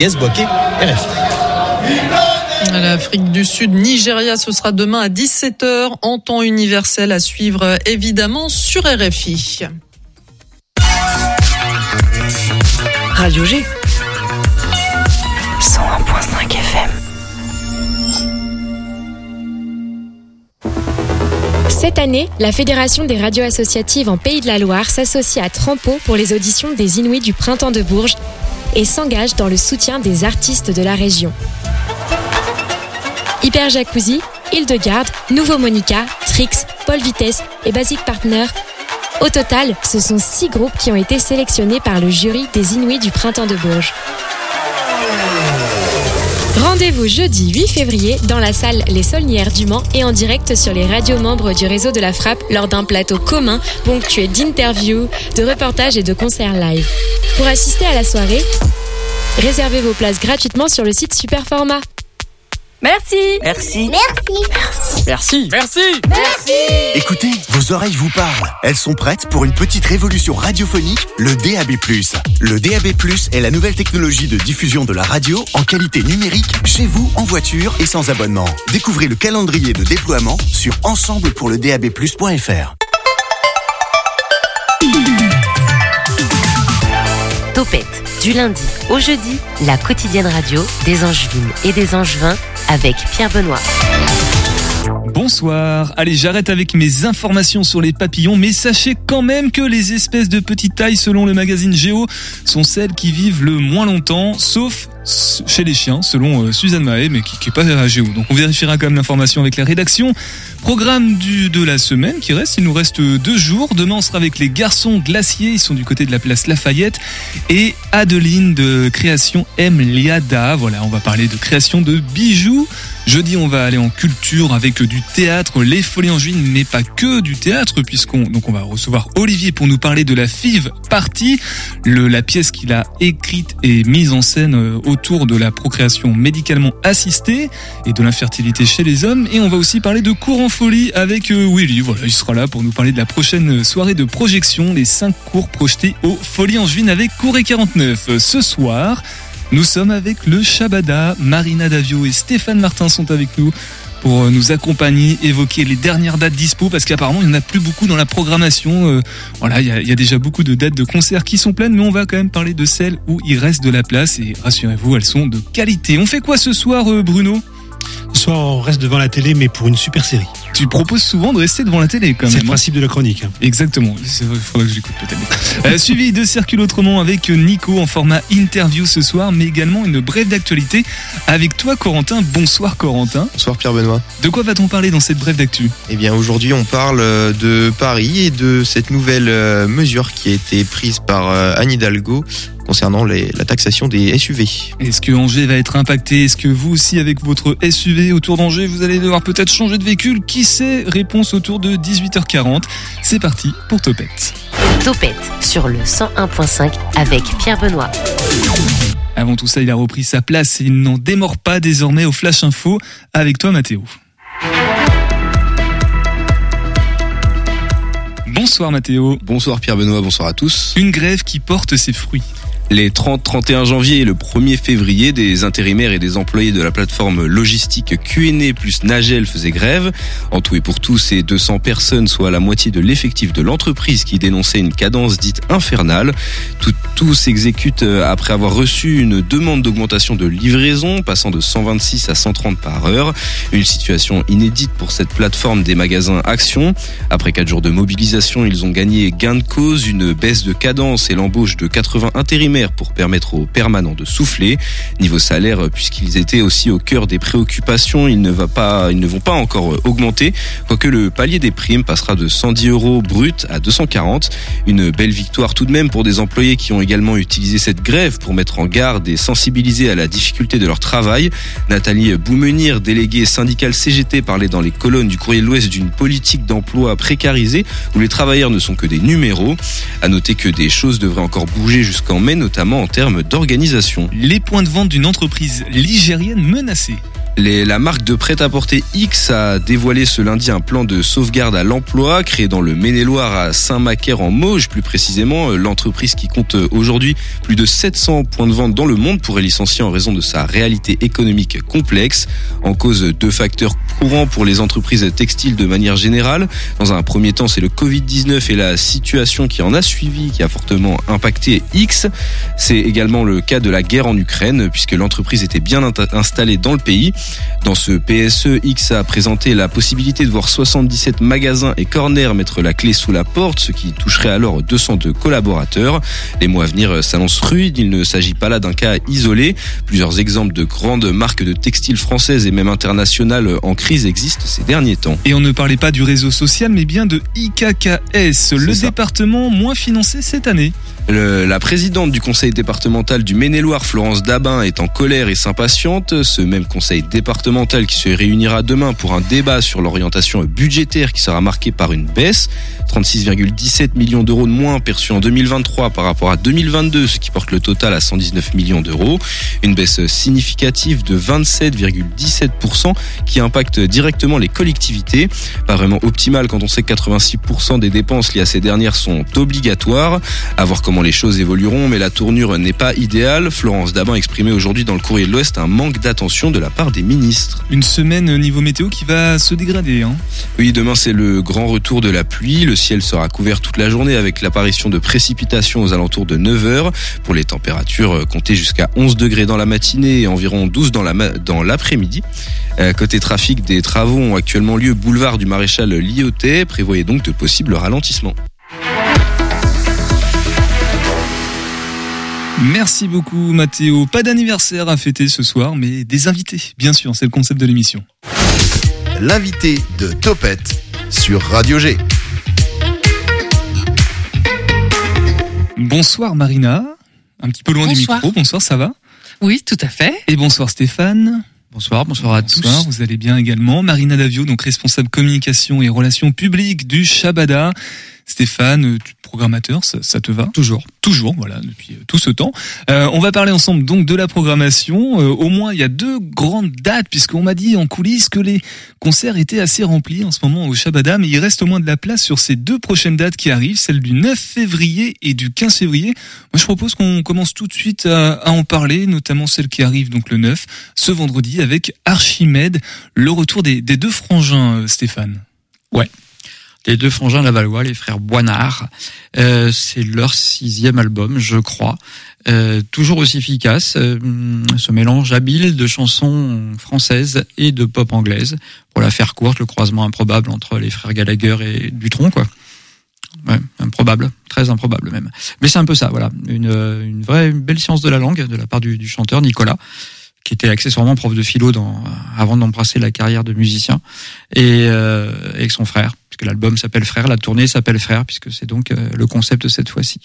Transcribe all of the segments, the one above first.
Yes, Boaké, RFI. L'Afrique du Sud, Nigeria, ce sera demain à 17h en temps universel à suivre évidemment sur RFI. Radio G. 101.5 FM. Cette année, la Fédération des radios associatives en Pays de la Loire s'associe à Trampo pour les auditions des Inuits du Printemps de Bourges et s'engage dans le soutien des artistes de la région. Hyper Jacuzzi, Hildegarde, Nouveau Monica, Trix, Paul Vitesse et Basic Partner. Au total, ce sont six groupes qui ont été sélectionnés par le jury des Inuits du Printemps de Bourges. Rendez-vous jeudi 8 février dans la salle Les Solnières du Mans et en direct sur les radios membres du réseau de la Frappe lors d'un plateau commun ponctué d'interviews, de reportages et de concerts live. Pour assister à la soirée, réservez vos places gratuitement sur le site Superformat. Merci. Merci. Merci. Merci. Écoutez, vos oreilles vous parlent. Elles sont prêtes pour une petite révolution radiophonique, le DAB+. Le DAB+, est la nouvelle technologie de diffusion de la radio en qualité numérique chez vous, en voiture et sans abonnement. Découvrez le calendrier de déploiement sur ensemblepourledabplus.fr. Topette, du lundi au jeudi, la quotidienne radio des Angevines et des Angevins avec Pierre Benoît. Bonsoir. Allez, j'arrête avec mes informations sur les papillons, mais sachez quand même que les espèces de petite taille, selon le magazine Géo, sont celles qui vivent le moins longtemps, sauf chez les chiens, selon euh, Suzanne Mahé, mais qui, qui est pas à Géo. Donc on vérifiera quand même l'information avec la rédaction. Programme du, de la semaine qui reste, il nous reste deux jours. Demain, on sera avec les garçons glaciers, ils sont du côté de la place Lafayette, et Adeline de Création M. Liada. Voilà, on va parler de création de bijoux. Jeudi, on va aller en culture avec du théâtre, les Folies en Juin, mais pas que du théâtre, puisqu'on donc on va recevoir Olivier pour nous parler de la FIV Party, le, la pièce qu'il a écrite et mise en scène euh, autour de la procréation médicalement assistée et de l'infertilité chez les hommes. Et on va aussi parler de cours en folie avec euh, Willy. Voilà, il sera là pour nous parler de la prochaine soirée de projection, les cinq cours projetés aux Folies en Juin avec Cour et 49 ce soir. Nous sommes avec le Shabada, Marina Davio et Stéphane Martin sont avec nous pour euh, nous accompagner, évoquer les dernières dates dispo parce qu'apparemment il n'y en a plus beaucoup dans la programmation. Euh, voilà, il y, a, déjà beaucoup de dates de concerts qui sont pleines, mais on va quand même parler de celles où il reste de la place et rassurez-vous, elles sont de qualité. On fait quoi ce soir, euh, Bruno? Ce soir, on reste devant la télé, mais pour une super série. Tu proposes souvent de rester devant la télé quand même. C'est le principe de la chronique. Hein. Exactement. Il faudrait que j'écoute peut-être. euh, suivi de Circule Autrement avec Nico en format interview ce soir, mais également une brève d'actualité avec toi, Corentin. Bonsoir, Corentin. Bonsoir, Pierre Benoît. De quoi va-t-on parler dans cette brève d'actu? Eh bien, aujourd'hui, on parle de Paris et de cette nouvelle mesure qui a été prise par Anne Hidalgo concernant les, la taxation des SUV. Est-ce que Angers va être impacté? Est-ce que vous aussi, avec votre SUV autour d'Angers, vous allez devoir peut-être changer de véhicule? Qui sait Réponse autour de 18h40. C'est parti pour Topette. Topette sur le 101.5 avec Pierre Benoît. Avant tout ça, il a repris sa place et il n'en démord pas désormais au Flash Info avec toi, Mathéo. Bonsoir Mathéo. Bonsoir Pierre Benoît, bonsoir à tous. Une grève qui porte ses fruits. Les 30, 31 janvier et le 1er février, des intérimaires et des employés de la plateforme logistique QNE plus Nagel faisaient grève. En tout et pour tout, ces 200 personnes, soit la moitié de l'effectif de l'entreprise qui dénonçait une cadence dite infernale. Tout, tout s'exécute après avoir reçu une demande d'augmentation de livraison, passant de 126 à 130 par heure. Une situation inédite pour cette plateforme des magasins Action. Après 4 jours de mobilisation, ils ont gagné gain de cause, une baisse de cadence et l'embauche de 80 intérimaires pour permettre aux permanents de souffler. Niveau salaire, puisqu'ils étaient aussi au cœur des préoccupations, ils ne, vont pas encore augmenter, quoique le palier des primes passera de 110 euros brut à 240. Une belle victoire tout de même pour des employés qui ont également utilisé cette grève pour mettre en garde et sensibiliser à la difficulté de leur travail. Nathalie Boumenir, déléguée syndicale CGT, parlait dans les colonnes du courrier de l'Ouest d'une politique d'emploi précarisée où les travailleurs ne sont que des numéros. À noter que des choses devraient encore bouger jusqu'en mai, notamment en termes d'organisation. Les points de vente d'une entreprise ligérienne menacée. La marque de prêt-à-porter X a dévoilé ce lundi un plan de sauvegarde à l'emploi créé dans le Maine-et-Loire à Saint-Macaire en Mauges plus précisément. Euh, L'entreprise qui compte euh, aujourd'hui plus de 700 points de vente dans le monde pourrait licencier en raison de sa réalité économique complexe. En cause deux facteurs courants pour les entreprises textiles de manière générale. Dans un premier temps, c'est le Covid-19 et la situation qui en a suivi qui a fortement impacté X. C'est également le cas de la guerre en Ukraine puisque l'entreprise était bien installée dans le pays. Dans ce PSE, X a présenté la possibilité de voir 77 magasins et corners mettre la clé sous la porte, ce qui toucherait alors 202 collaborateurs. Les mois à venir s'annoncent rudes, il ne s'agit pas là d'un cas isolé. Plusieurs exemples de grandes marques de textiles françaises et même internationales en crise existent ces derniers temps. Et on ne parlait pas du réseau social, mais bien de IKKS, le ça. département moins financé cette année. Le- la présidente du conseil départemental du Maine-et-Loire, Florence Dabin, est en colère et s'impatiente. Ce même conseil départemental qui se réunira demain pour un débat sur l'orientation budgétaire qui sera marqué par une baisse. 36,17 millions d'euros de moins perçus en 2023 par rapport à 2022, ce qui porte le total à 119 millions d'euros. Une baisse significative de 27,17% qui impacte directement les collectivités. Pas vraiment optimal quand on sait que 86% des dépenses liées à ces dernières sont obligatoires. À voir comment les choses évolueront, mais la tournure n'est pas idéale. Florence Dabin exprimait aujourd'hui dans le courrier de l'Ouest un manque d'attention de la part des ministres. Une semaine niveau météo qui va se dégrader. Hein. Oui, demain c'est le grand retour de la pluie. Le ciel sera couvert toute la journée avec l'apparition de précipitations aux alentours de 9 heures. Pour les températures, euh, comptez jusqu'à 11 degrés dans la matinée et environ 12 dans la ma- dans l'après-midi. Euh, côté trafic, des travaux ont actuellement lieu boulevard du Maréchal Lyotet. Prévoyez donc de possibles ralentissements. Merci beaucoup Mathéo. Pas d'anniversaire à fêter ce soir, mais des invités, bien sûr, c'est le concept de l'émission. L'invité de Topette sur Radio G. Bonsoir Marina, un petit peu loin Bonsoir. du micro, bonsoir, ça va? Oui, tout à fait. Et bonsoir Stéphane. Bonsoir, bonsoir à Bonsoir, vous allez bien également. Marina Davio, donc responsable communication et relations publiques du Shabada. Stéphane, euh, programmateur, ça, ça te va Toujours. Toujours, voilà, depuis euh, tout ce temps. Euh, on va parler ensemble donc de la programmation. Euh, au moins, il y a deux grandes dates, puisqu'on m'a dit en coulisses que les concerts étaient assez remplis en ce moment au Shabada, mais il reste au moins de la place sur ces deux prochaines dates qui arrivent, celle du 9 février et du 15 février. Moi, je propose qu'on commence tout de suite à, à en parler, notamment celle qui arrive donc le 9, ce vendredi, avec Archimède, le retour des, des deux frangins, euh, Stéphane. Les deux frangins Lavallois, les frères Boinard, euh, c'est leur sixième album, je crois. Euh, toujours aussi efficace, euh, ce mélange habile de chansons françaises et de pop anglaise. Pour la faire courte, le croisement improbable entre les frères Gallagher et Dutronc, quoi. Ouais, improbable, très improbable même. Mais c'est un peu ça, voilà, une, euh, une vraie belle science de la langue de la part du, du chanteur Nicolas, qui était accessoirement prof de philo dans, avant d'embrasser la carrière de musicien, et euh, avec son frère, puisque l'album s'appelle Frère, la tournée s'appelle Frère, puisque c'est donc euh, le concept de cette fois-ci.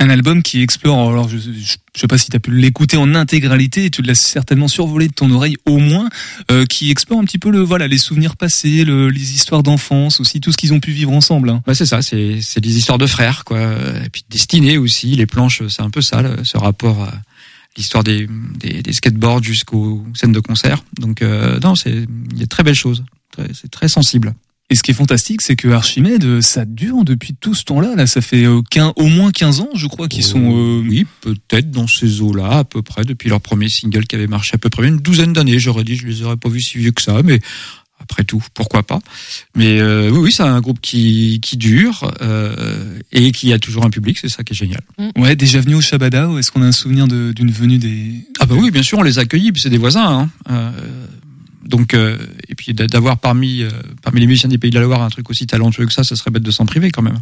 Un album qui explore, alors je, je, je sais pas si tu as pu l'écouter en intégralité, tu l'as certainement survolé de ton oreille au moins, euh, qui explore un petit peu le voilà les souvenirs passés, le, les histoires d'enfance aussi, tout ce qu'ils ont pu vivre ensemble. Hein. Bah c'est ça, c'est c'est des histoires de frères, quoi, et puis destinées aussi. Les planches, c'est un peu ça, le- ce rapport l'histoire des, des, des skateboards jusqu'aux scènes de concert. Donc euh, non, c'est il y a de très belles choses, c'est très sensible. Et ce qui est fantastique, c'est que Archimède, euh, ça dure depuis tout ce temps-là. Là, ça fait euh, quin- au moins 15 ans, je crois, qu'ils sont. euh, Oui, peut-être dans ces eaux-là, à peu près, depuis leur premier single qui avait marché à peu près une douzaine d'années. J'aurais dit, je les aurais pas vus si vieux que ça, mais après tout, pourquoi pas. Mais euh, oui, oui, c'est un groupe qui, qui dure euh, et qui a toujours un public, c'est ça qui est génial. Ouais, déjà venu au Shabada, ou est-ce qu'on a un souvenir d'une venue des. Ah bah oui, bien sûr, on les a accueillis, puis c'est des voisins. Hein. Euh, donc, euh, et puis d'a- d'avoir parmi euh, parmi les musiciens des Pays de la Loire un truc aussi talentueux que ça, ça serait bête de s'en priver quand même.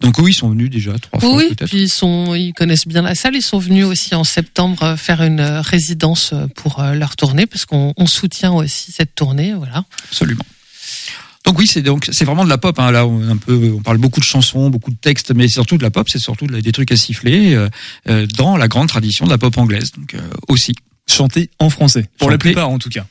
Donc oui, ils sont venus déjà trois fois Oui, peut-être. puis ils sont, ils connaissent bien la salle. Ils sont venus aussi en septembre euh, faire une euh, résidence euh, pour leur tournée, parce qu'on on soutient aussi cette tournée, voilà. Absolument. Donc oui, c'est donc c'est vraiment de la pop. Hein. Là, on, est un peu, on parle beaucoup de chansons, beaucoup de textes, mais c'est surtout de la pop. C'est surtout de la- des trucs à siffler euh, dans la grande tradition de la pop anglaise. Donc euh, aussi. Chanté en français, pour la plupart en tout cas.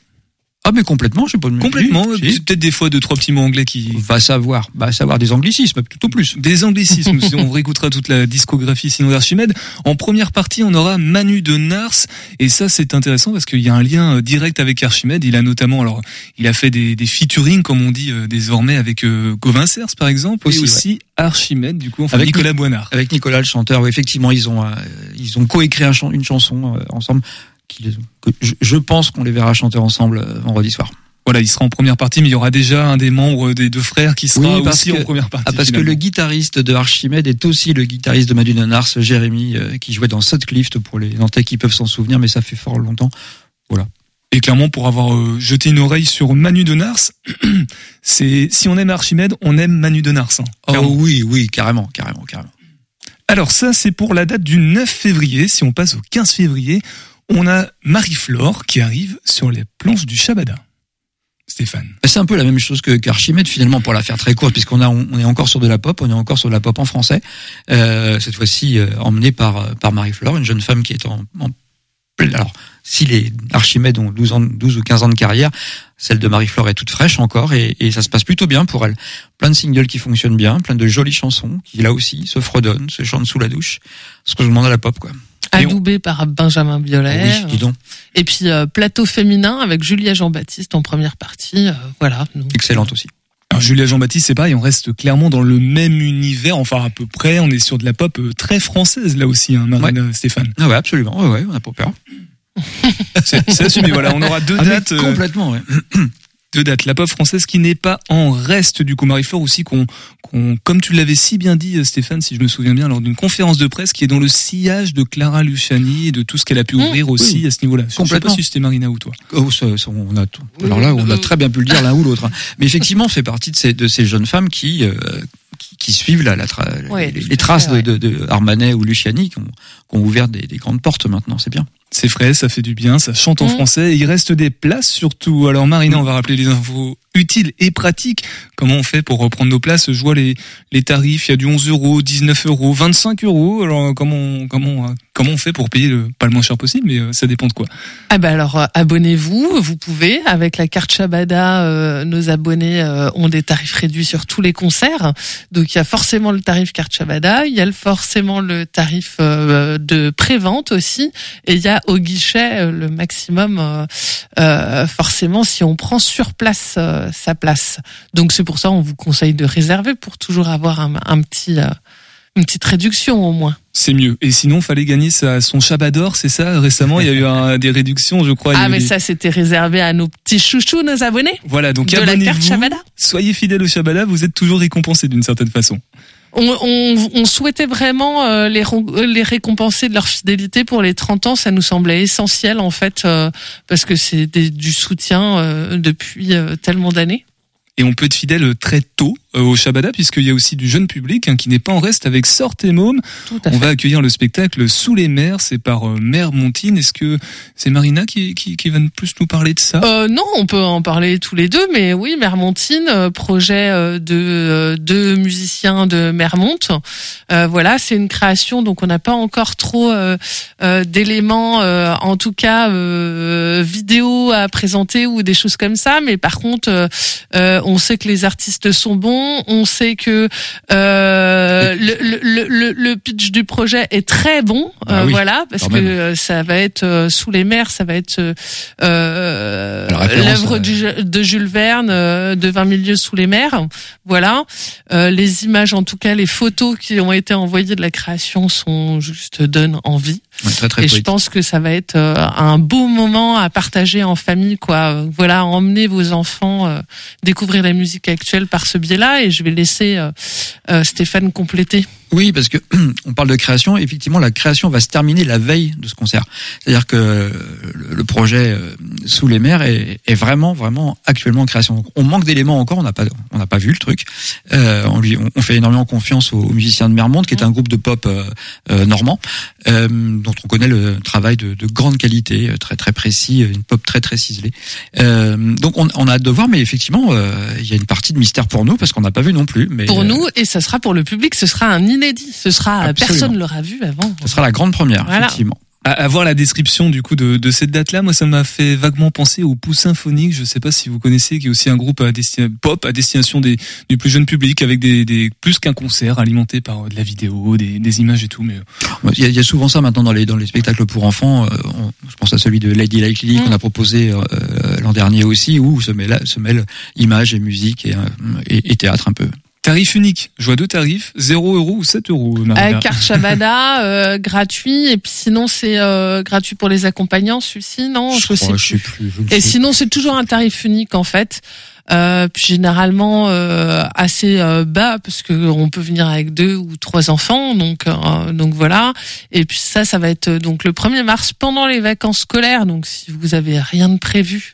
Ah mais complètement, je sais pas. Complètement. Si, Peut-être des fois deux trois petits mots anglais qui. Va savoir, va savoir des anglicismes, tout au plus. Des anglicismes. si on réécoutera toute la discographie sinon d'Archimède. En première partie, on aura Manu de Nars. Et ça, c'est intéressant parce qu'il y a un lien euh, direct avec Archimède. Il a notamment, alors, il a fait des, des featuring, comme on dit euh, désormais, avec euh, Gauvin Cers, par exemple. Aussi, et aussi Archimède, du coup, enfin, Avec Nicolas Boinard. Avec Nicolas le chanteur, oui, effectivement, ils ont euh, ils ont coécrit un une chanson euh, ensemble. Que je, je pense qu'on les verra chanter ensemble euh, vendredi soir. Voilà, il sera en première partie, mais il y aura déjà un des membres des deux frères qui sera Oui, aussi que- en première partie. Ah, parce que le guitariste de Archimède est aussi le guitariste de Manu de Nars, Jérémy, euh, qui jouait dans Sutcliffe pour les Nantais qui peuvent s'en souvenir, mais ça fait fort longtemps. Voilà. Et clairement, pour avoir euh, jeté une oreille sur Manu de Nars, c'est si on aime Archimède, on aime Manu de Nars. hein, Oh oui, oui, carrément, carrément, carrément. Alors ça, c'est pour la date du 9 février. Si on passe au 15 février, on a Marie-Flore qui arrive sur les planches du Shabada. Stéphane. C'est un peu la même chose que qu'Archimède finalement pour la faire très courte puisqu'on a on est encore sur de la pop, on est encore sur de la pop en français. Euh, cette fois-ci euh, emmenée par euh, par Marie-Flore, une jeune femme qui est en, en alors si les Archimèdes ont 12 ans 12 ou 15 ans de carrière, celle de Marie-Flore est toute fraîche encore et, et ça se passe plutôt bien pour elle. Plein de singles qui fonctionnent bien, plein de jolies chansons qui là aussi se fredonnent, se chantent sous la douche. Ce que je demande à la pop quoi. On- Adoubé par Benjamin Biolay. oui, dis donc, Et puis euh, plateau féminin avec Julia Jean-Baptiste en première partie. euh, voilà. Donc, excellente aussi. Alors, Julia Jean-Baptiste, c'est pareil, on reste clairement dans le même univers, enfin à peu près, on est sur de la pop euh, très française là aussi, hein, Marina Stéphane. Ah ouais, absolument. Ouais, ouais, on n'a pas peur. C'est assumé, voilà, on aura deux Ah, dates. euh, complètement, ouais. deux dates. La pop française qui n'est pas en reste du coup Marie-Flore aussi qu'on, qu'on, comme tu l'avais si bien dit euh, Stéphane, si je me souviens bien, lors d'une conférence de presse qui est dans le sillage de Clara Luciani et de tout ce qu'elle a pu ouvrir aussi oui. à ce niveau-là. Je sais pas Complètement. si c'était Marina ou toi. Oh, ça, ça, on a tout. Alors là, on a très bien pu le dire l'un ou l'autre. hein. Mais effectivement, on fait partie de ces, de ces jeunes femmes qui, euh, qui, qui suivent la, la tra- Ouais, les, traces fait, de, de, de Armanet ou Luciani qui ont, qui ont ouvert des, des grandes portes maintenant. C'est bien. C'est frais, ça fait du bien, ça chante en Mm. français et il reste des places surtout. Alors Marina, on va rappeler les infos utiles et pratiques. Comment on fait pour reprendre nos places? Je vois les, les tarifs, il y a du 11 euros, 19 euros, 25 euros. Alors comment on, comment, comment on fait pour payer le, pas le moins cher possible, mais euh, ça dépend de quoi? Ah bah alors euh, abonnez-vous, vous pouvez avec la carte Shabada, euh, nos abonnés euh, ont des tarifs réduits sur tous les concerts. Donc il y a forcément le tarif carte Shabada, il y a forcément le tarif euh, de prévente aussi, et il y a au guichet euh, le maximum euh, euh, forcément si on prend sur place euh, sa place. Donc c'est pour ça on vous conseille de réserver pour toujours avoir un, un petit euh, une petite réduction au moins. C'est mieux. Et sinon, fallait gagner sa, son Chabador, c'est ça? Récemment, il y a eu un- des réductions, je crois. Ah mais ça c'était réservé à nos petits chouchous, nos abonnés. Voilà, donc abonnez-vous. Soyez fidèles au Shabada, vous êtes toujours récompensés d'une certaine façon. On, on, on souhaitait vraiment euh, les, euh, les récompenser de leur fidélité pour les 30 ans. Ça nous semblait essentiel en fait euh, parce que c'est du soutien depuis tellement d'années. Et on peut être fidèle très tôt au Shabada, puisqu'il y a aussi du jeune public hein, qui n'est pas en reste avec Sorte et Môme. On fait. va accueillir le spectacle Sous les mers, c'est par euh, Mère Montine. Est-ce que c'est Marina qui, qui, qui va plus nous parler de ça? Euh, non, on peut en parler tous les deux, mais oui, Mermontine, euh, projet euh, de euh, deux musiciens de Mermont. Euh, voilà, c'est une création, donc on n'a pas encore trop euh, euh, d'éléments, euh, en tout cas euh, vidéo à présenter ou des choses comme ça. Mais par contre, euh, euh, on sait que les artistes sont bons, on sait que euh, le, le, le, le pitch du projet est très bon. Ah euh, oui, voilà, parce que même. euh, ça va être euh, sous les mers, ça va être l'œuvre de Jules Verne euh, de 20 milieux sous les mers. Voilà, Euh, les images, en tout cas les photos qui ont été envoyées de la création sont juste donnent envie. Ouais, très très Et je pense que ça va être euh, un beau moment à partager en famille, quoi. Voilà, emmener vos enfants euh, découvrir la musique actuelle par ce biais-là. Et je vais laisser euh, euh, Stéphane compléter. Oui, parce que on parle de création. Effectivement, la création va se terminer la veille de ce concert. C'est-à-dire que le, le projet euh, Sous les mers est, est vraiment, vraiment actuellement en création. Donc, on manque d'éléments encore. On n'a pas, on n'a pas vu le truc. Euh, on lui, on, fait énormément confiance aux, aux musiciens de Mermonde, qui est un groupe de pop euh, euh, normand, euh, dont on connaît le travail de, de grande qualité, euh, très très précis, une pop très très ciselée. Euh, donc, on, on a hâte de voir, mais effectivement, euh, il y a une partie de mystère pour nous parce qu'on n'a pas vu non plus. Mais Pour euh, nous, et ça sera pour le public, ce sera un inédit. Ce sera Absolument. personne l'aura vu avant. ce sera la grande première, Voilà. effectivement. À, à voir la description du coup de, de cette date-là, moi ça m'a fait vaguement penser au Pouls Symphonique. Je sais pas si vous connaissez, qui est aussi un groupe à pop à destination des, du plus jeune public, avec des, des plus qu'un concert alimenté par euh, de la vidéo, des, des images et tout. Mais euh, Il y, a, il y a souvent ça maintenant dans les dans les spectacles pour enfants. euh, on- je pense à celui de Lady Like Lily qu'on a proposé euh, euh, l'an dernier aussi, où se mêle se mêle images et musique et, euh, et, et théâtre un peu. Tarif unique. Je vois deux tarifs, 0 euros ou 7 euros. Marina. Euh, carte Shabada, euh, gratuit, et puis sinon c'est euh, gratuit pour les accompagnants, celui-ci, non Je crois, je sais plus. je ne Et sais sinon c'est toujours un tarif unique en fait. Euh, puis généralement euh, assez euh, bas parce que on peut venir avec deux ou trois enfants donc euh, donc voilà et puis ça ça va être euh, donc le 1er mars pendant les vacances scolaires donc si vous avez rien de prévu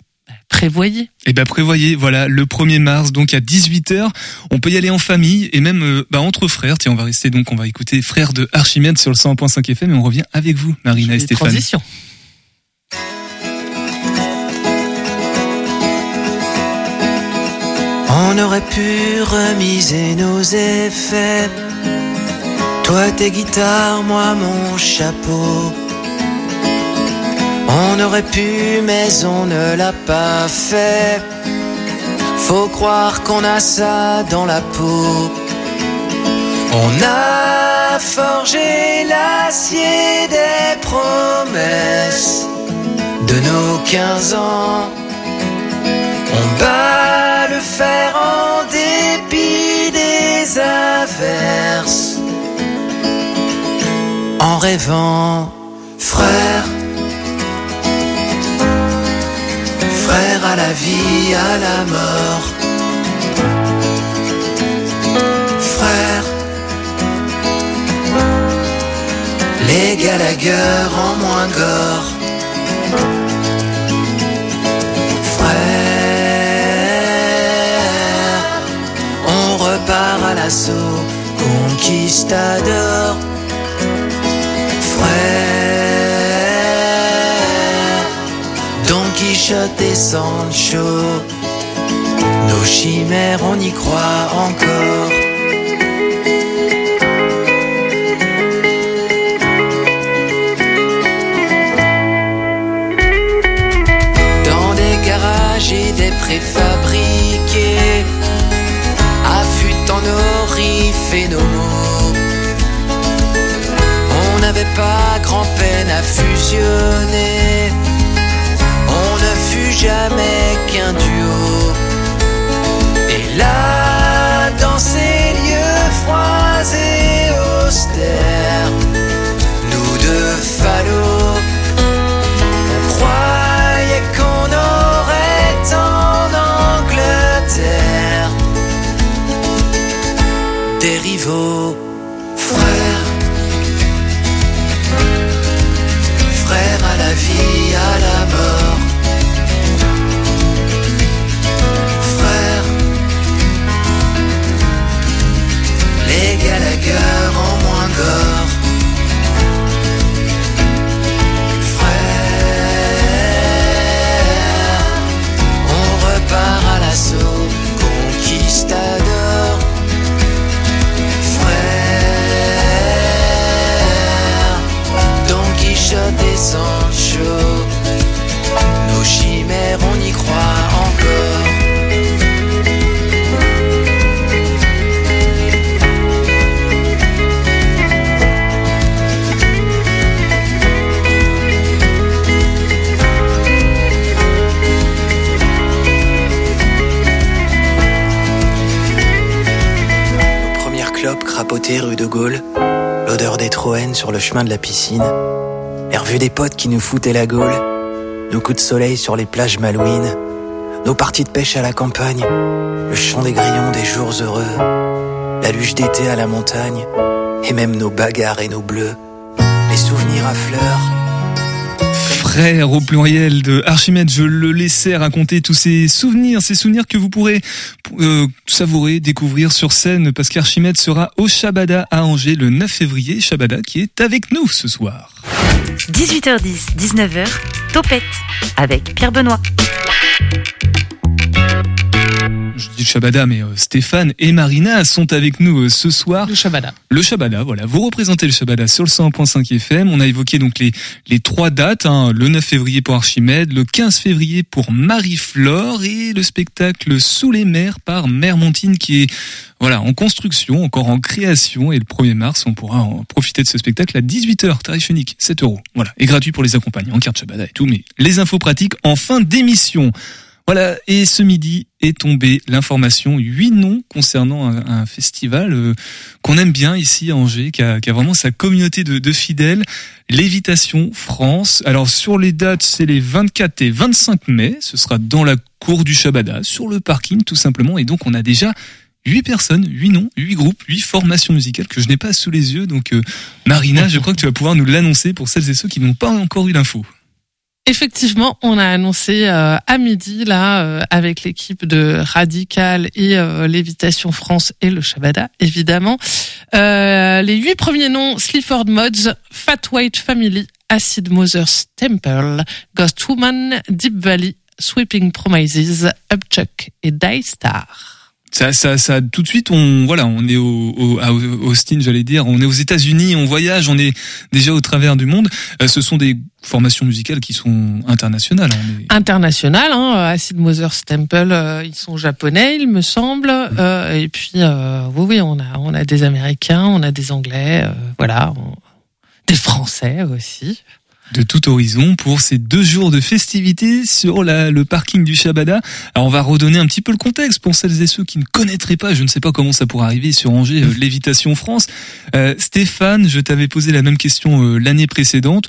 prévoyez Eh ben prévoyez, voilà, le 1er mars, donc à 18h, on peut y aller en famille et même euh, bah, entre frères. Tiens, on va rester donc, on va écouter Frères de Archimède sur le 100.5 FM et on revient avec vous, Marina et Stéphane. transitions On aurait pu remiser nos effets. Toi tes guitares, moi mon chapeau. On aurait pu, mais on ne l'a pas fait. Faut croire qu'on a ça dans la peau. On a forgé l'acier des promesses de nos 15 ans. On bat le fer en dépit des averses. En rêvant, frère, frère à la vie, à la mort. Frère, les Gallagher en moins gore. Frère, on repart à l'assaut, conquistador. Frère, Quichotte et Sancho, nos chimères, on y croit encore. dans des garages et des préfabriqués, affûtant nos riffs et nos mots. On n'avait pas grand-peine à fusionner, rue de Gaulle, l'odeur des Troènes sur le chemin de la piscine, les revues des potes qui nous foutaient la gaule, nos coups de soleil sur les plages malouines, nos parties de pêche à la campagne, le chant des grillons des jours heureux, la luge d'été à la montagne, et même nos bagarres et nos bleus, les souvenirs à fleurs. Frère au pluriel de Archimède, je le laissais raconter tous ces souvenirs, ces souvenirs que vous pourrez euh, savourer, découvrir sur scène, parce qu'Archimède sera au Shabada à Angers le 9 février. Shabada qui est avec nous ce soir. 18h10, 19h, Topette avec Pierre Benoît. Je du Shabada, mais euh, Stéphane et Marina sont avec nous euh, ce soir. Le Shabada. Le Shabada, voilà. Vous représentez le Shabada sur le 100.5 FM. On a évoqué donc les, les trois dates, hein, le 9 février pour Archimède, le 15 février pour Marie-Flore et le spectacle Sous les mers par Mère Montine qui est voilà, en construction, encore en création. Et le 1er mars, on pourra en profiter de ce spectacle à 18h, tarif unique, 7 euros. Voilà, et gratuit pour les accompagnants, carte Shabada et tout. Mais les infos pratiques en fin d'émission. Voilà, et ce midi est tombée l'information, huit noms concernant un, festival euh, qu'on aime bien ici à Angers, qui a, vraiment sa communauté de, de fidèles, Lévitation France. Alors sur les dates, c'est les 24 et 25 mai, ce sera dans la cour du Shabada, sur le parking tout simplement, et donc on a déjà huit personnes, huit noms, huit groupes, huit formations musicales que je n'ai pas sous les yeux. Donc euh, Marina, je crois que tu vas pouvoir nous l'annoncer pour celles et ceux qui n'ont pas encore eu l'info. Effectivement, on a annoncé euh, à midi là euh, avec l'équipe de Radical et euh, Lévitation France et le Shabada évidemment Euh, les huit premiers noms Sleaford Mods, Fat White Family, Acid Mother's Temple, Ghost Woman, Deep Valley, Sweeping Promises, Upchuck et Die Star. Ça, ça, ça, tout de suite, on, voilà, on est au, au à Austin, j'allais dire, on est aux États-Unis, on voyage, on est déjà au travers du monde. Euh, ce sont des formations musicales qui sont internationales. hein, mais- international. Hein, Acid Mother's Temple, euh, ils sont japonais, il me semble. Euh, et puis, euh, oui, oui, on a, on a des Américains, on a des Anglais, euh, voilà, on- des Français aussi. De tout horizon pour ces deux jours de festivités sur la, le parking du Shabada. Alors on va redonner un petit peu le contexte pour celles et ceux qui ne connaîtraient pas, je ne sais pas comment ça pourrait arriver sur Angers, euh, Lévitation France. Euh, Stéphane, je t'avais posé la même question euh, l'année précédente.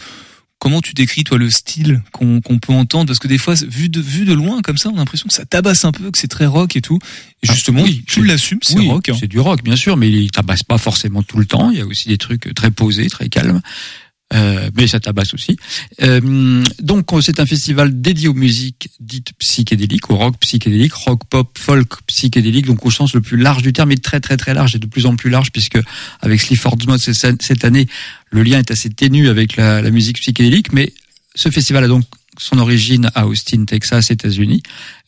Comment tu décris toi le style qu'on peut entendre? Parce que des fois, vu de, vu de loin comme ça, on a l'impression que ça tabasse un peu, que c'est très rock et tout. Et justement, oui, tu l'assumes, c'est oui, rock. hein. C'est du rock, bien sûr, mais il tabasse pas forcément tout le temps. Il y a aussi des trucs très posés, très calmes. Euh, mais ça tabasse aussi. Euh, donc c'est un festival dédié aux musiques dites psychédéliques, au rock psychédélique, rock pop, folk psychédélique, donc au sens le plus large du terme, et très très très large et de plus en plus large, puisque avec Sleaford's Mod cette année, le lien est assez ténu avec la, la musique psychédélique, mais ce festival a donc son origine à Austin, Texas, États-Unis.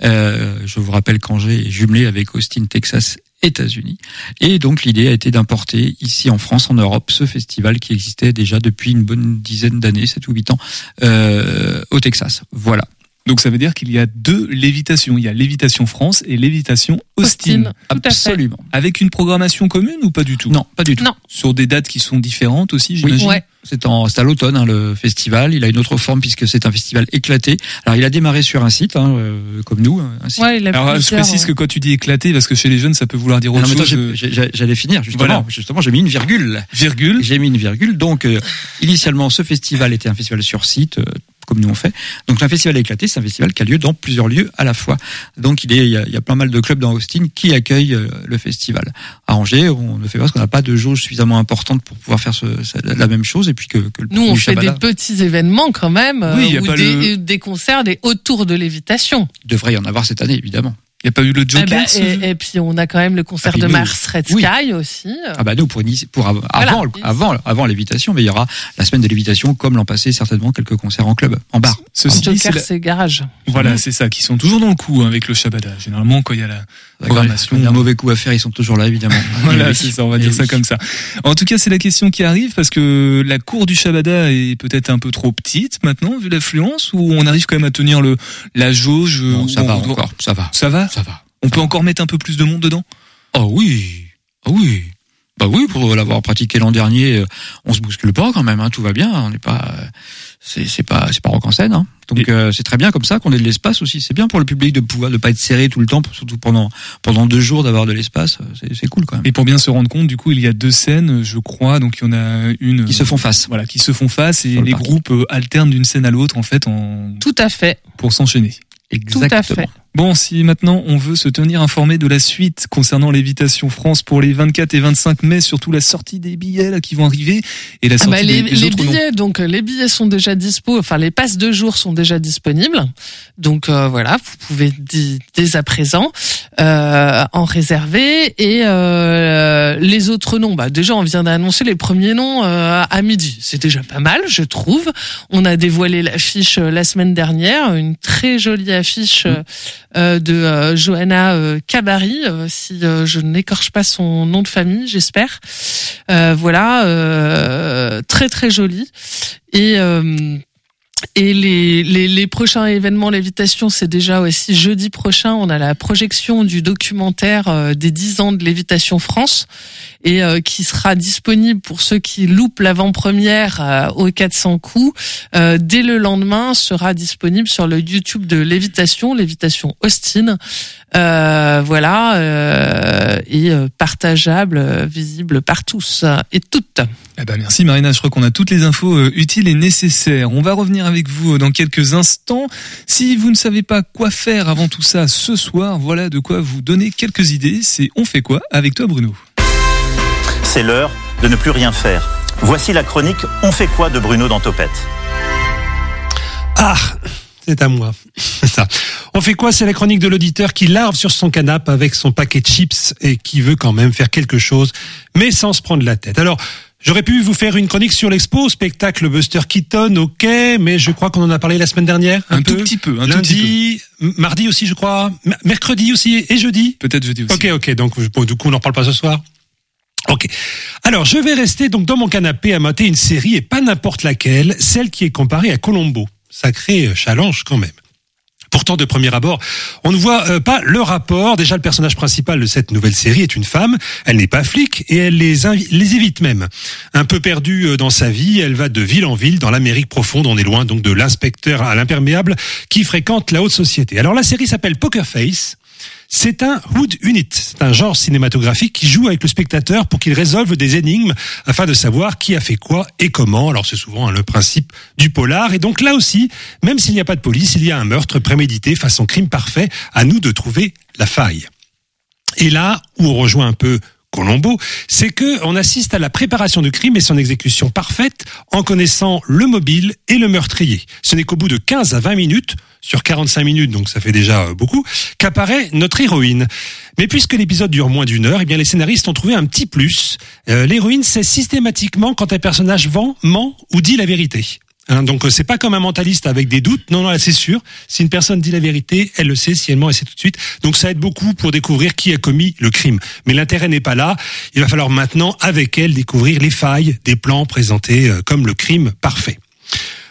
Euh, je vous rappelle qu'Angers est jumelé avec Austin, Texas, États-Unis. Et donc l'idée a été d'importer ici en France, en Europe, ce festival qui existait déjà depuis une bonne dizaine d'années, 7 ou 8 ans, euh, au Texas. Voilà. Donc ça veut dire qu'il y a deux lévitations. Il y a Lévitation France et Lévitation Austin. Austin, tout à fait. Absolument. Avec une programmation commune ou pas du tout? Non, pas du tout. Non. Sur des dates qui sont différentes aussi, Oui, j'imagine? Ouais. C'est en, c'est à l'automne hein, le festival. Il a une autre forme puisque c'est un festival éclaté. Alors il a démarré sur un site, hein, euh, comme nous, un site Ouais, il a Alors je précise que quand tu dis éclaté, parce que chez les jeunes ça peut vouloir dire autre non, mais attends, chose. euh, j'allais finir justement. Voilà. Justement, j'ai mis une virgule. Virgule. J'ai mis une virgule. Donc, euh, initialement, ce festival était un festival sur site, euh, comme nous on fait. Donc, un festival éclaté, c'est un festival qui a lieu dans plusieurs lieux à la fois. Donc, il, est, il, y a, il y a pas mal de clubs dans Austin qui accueillent euh, le festival. À Angers, on ne fait pas parce qu'on n'a pas de jauge suffisamment importante pour pouvoir faire ce, ce- la même chose. Et puis que, que le Nous, on fait des petits événements quand même, euh, Oui, y a ou pas des, le- euh, des concerts des autour de l'évitation. devrait y en avoir cette année, évidemment. Il n'y a pas eu le Eh Joker ben, ce- et, et puis on a quand même le concert Ah, de Mars Red oui. Sky aussi. Ah bah nous pour, pour Voilà. avant, avant, avant l'évitation, mais il y aura la semaine de l'évitation, comme l'an passé, certainement quelques concerts en club, en bar. Ceci dit, c'est Joker, la- c'est garage. Voilà, c'est ça, qui sont toujours dans le coup hein, avec le Shabada. Généralement, quand il y a la. Il y a un mauvais coup à faire, ils sont toujours là, évidemment. Voilà, c'est ça, on va Eh dire ça oui. comme ça. En tout cas, c'est la question qui arrive parce que la cour du Shabada est peut-être un peu trop petite maintenant, vu l'affluence, ou on arrive quand même à tenir le la jauge. Non, ça on va doit- encore, ça va. Ça va Ça va. On peut encore mettre un peu plus de monde dedans? Oh oui, oh oui. Bah oui, pour l'avoir pratiqué l'an dernier, euh, on se bouscule pas quand même, hein, tout va bien. On n'est pas, euh, c'est c'est pas, c'est pas rock en scène. Hein. Donc euh, c'est très bien comme ça qu'on ait de l'espace aussi. C'est bien pour le public de pouvoir, de pas être serré tout le temps, surtout pendant pendant deux jours d'avoir de l'espace. euh, C'est c'est cool quand même. Et pour bien se rendre compte, du coup, il y a deux scènes, je crois. Donc il y en a une Qui se font face. Voilà, qui se font face et le les parking. groupes alternent d'une scène à l'autre en fait, en Tout à fait. pour s'enchaîner. Tout à fait. Bon, si maintenant on veut se tenir informé de la suite concernant l'évitation France pour les 24 et 25 mai, surtout la sortie des billets là qui vont arriver et la Ah sortie bah, les, des, des les autres billets, donc euh, les billets sont déjà dispo, enfin les passes de jour sont déjà disponibles. Donc euh, voilà, vous pouvez dès, à présent. euh, en réserver et euh, les autres noms. Bah déjà, on vient d'annoncer les premiers noms euh, à midi. C'est déjà pas mal, je trouve. On a dévoilé l'affiche euh, la semaine dernière, une très jolie affiche euh, de euh, Johanna euh, Cabari, euh, si euh, je n'écorche pas son nom de famille, j'espère. Euh, voilà, euh, très très jolie. Et euh, et les, les, les prochains événements Lévitation, c'est déjà aussi jeudi prochain, on a la projection du documentaire euh, des 10 ans de Lévitation France et euh, qui sera disponible pour ceux qui loupent l'avant-première euh, aux 400 coups. Euh, dès le lendemain, sera disponible sur le YouTube de Lévitation, Lévitation Austin. Euh, voilà, euh, et euh, partageable, euh, visible par tous et toutes. Eh ben merci Marina, je crois qu'on a toutes les infos euh, utiles et nécessaires. On va revenir avec vous dans quelques instants. Si vous ne savez pas quoi faire avant tout ça ce soir, voilà de quoi vous donner quelques idées. C'est On fait quoi avec toi Bruno? C'est l'heure de ne plus rien faire. Voici la chronique On fait quoi de Bruno dans Topette? Ah, c'est à moi. Ça. On fait quoi? C'est la chronique de l'auditeur qui larve sur son canapé avec son paquet de chips et qui veut quand même faire quelque chose, mais sans se prendre la tête. Alors, j'aurais pu vous faire une chronique sur l'expo, spectacle Buster Keaton, ok, mais je crois qu'on en a parlé la semaine dernière. Un tout petit peu, un tout Lundi, m- mardi aussi, je crois, mercredi aussi et jeudi. Peut-être jeudi aussi. Ok, ok, donc bon, du coup on n'en parle pas ce soir. Ok. Alors, je vais rester donc dans mon canapé à mater une série et pas n'importe laquelle, celle qui est comparée à Colombo. Sacré euh, challenge quand même. Pourtant, de premier abord, on ne voit euh, pas le rapport. Déjà, le personnage principal de cette nouvelle série est une femme. Elle n'est pas flic et elle les, les évite même. Un peu perdue euh, dans sa vie, elle va de ville en ville dans l'Amérique profonde. On est loin donc de l'inspecteur à l'imperméable qui fréquente la haute société. Alors, la série s'appelle Poker Face. C'est un Hood Unit, c'est un genre cinématographique qui joue avec le spectateur pour qu'il résolve des énigmes afin de savoir qui a fait quoi et comment. Alors c'est souvent hein, le principe du polar. Et donc là aussi, même s'il n'y a pas de police, il y a un meurtre prémédité façon crime parfait. À nous de trouver la faille. Et là où on rejoint un peu Colombo, c'est que on assiste à la préparation du crime et son exécution parfaite en connaissant le mobile et le meurtrier. Ce n'est qu'au bout de 15 à 20 minutes, sur 45 minutes, donc ça fait déjà euh, beaucoup, qu'apparaît notre héroïne. Mais puisque l'épisode dure moins d'une heure, eh bien les scénaristes ont trouvé un petit plus. Euh, L'héroïne sait systématiquement quand un personnage vend, ment ou dit la vérité. Hein, donc euh, c'est pas comme un mentaliste avec des doutes. Non, non, c'est sûr. Si une personne dit la vérité, elle le sait. Si elle ment, elle sait tout de suite. Donc ça aide beaucoup pour découvrir qui a commis le crime. Mais l'intérêt n'est pas là. Il va falloir maintenant, avec elle, découvrir les failles des plans présentés euh, comme le crime parfait.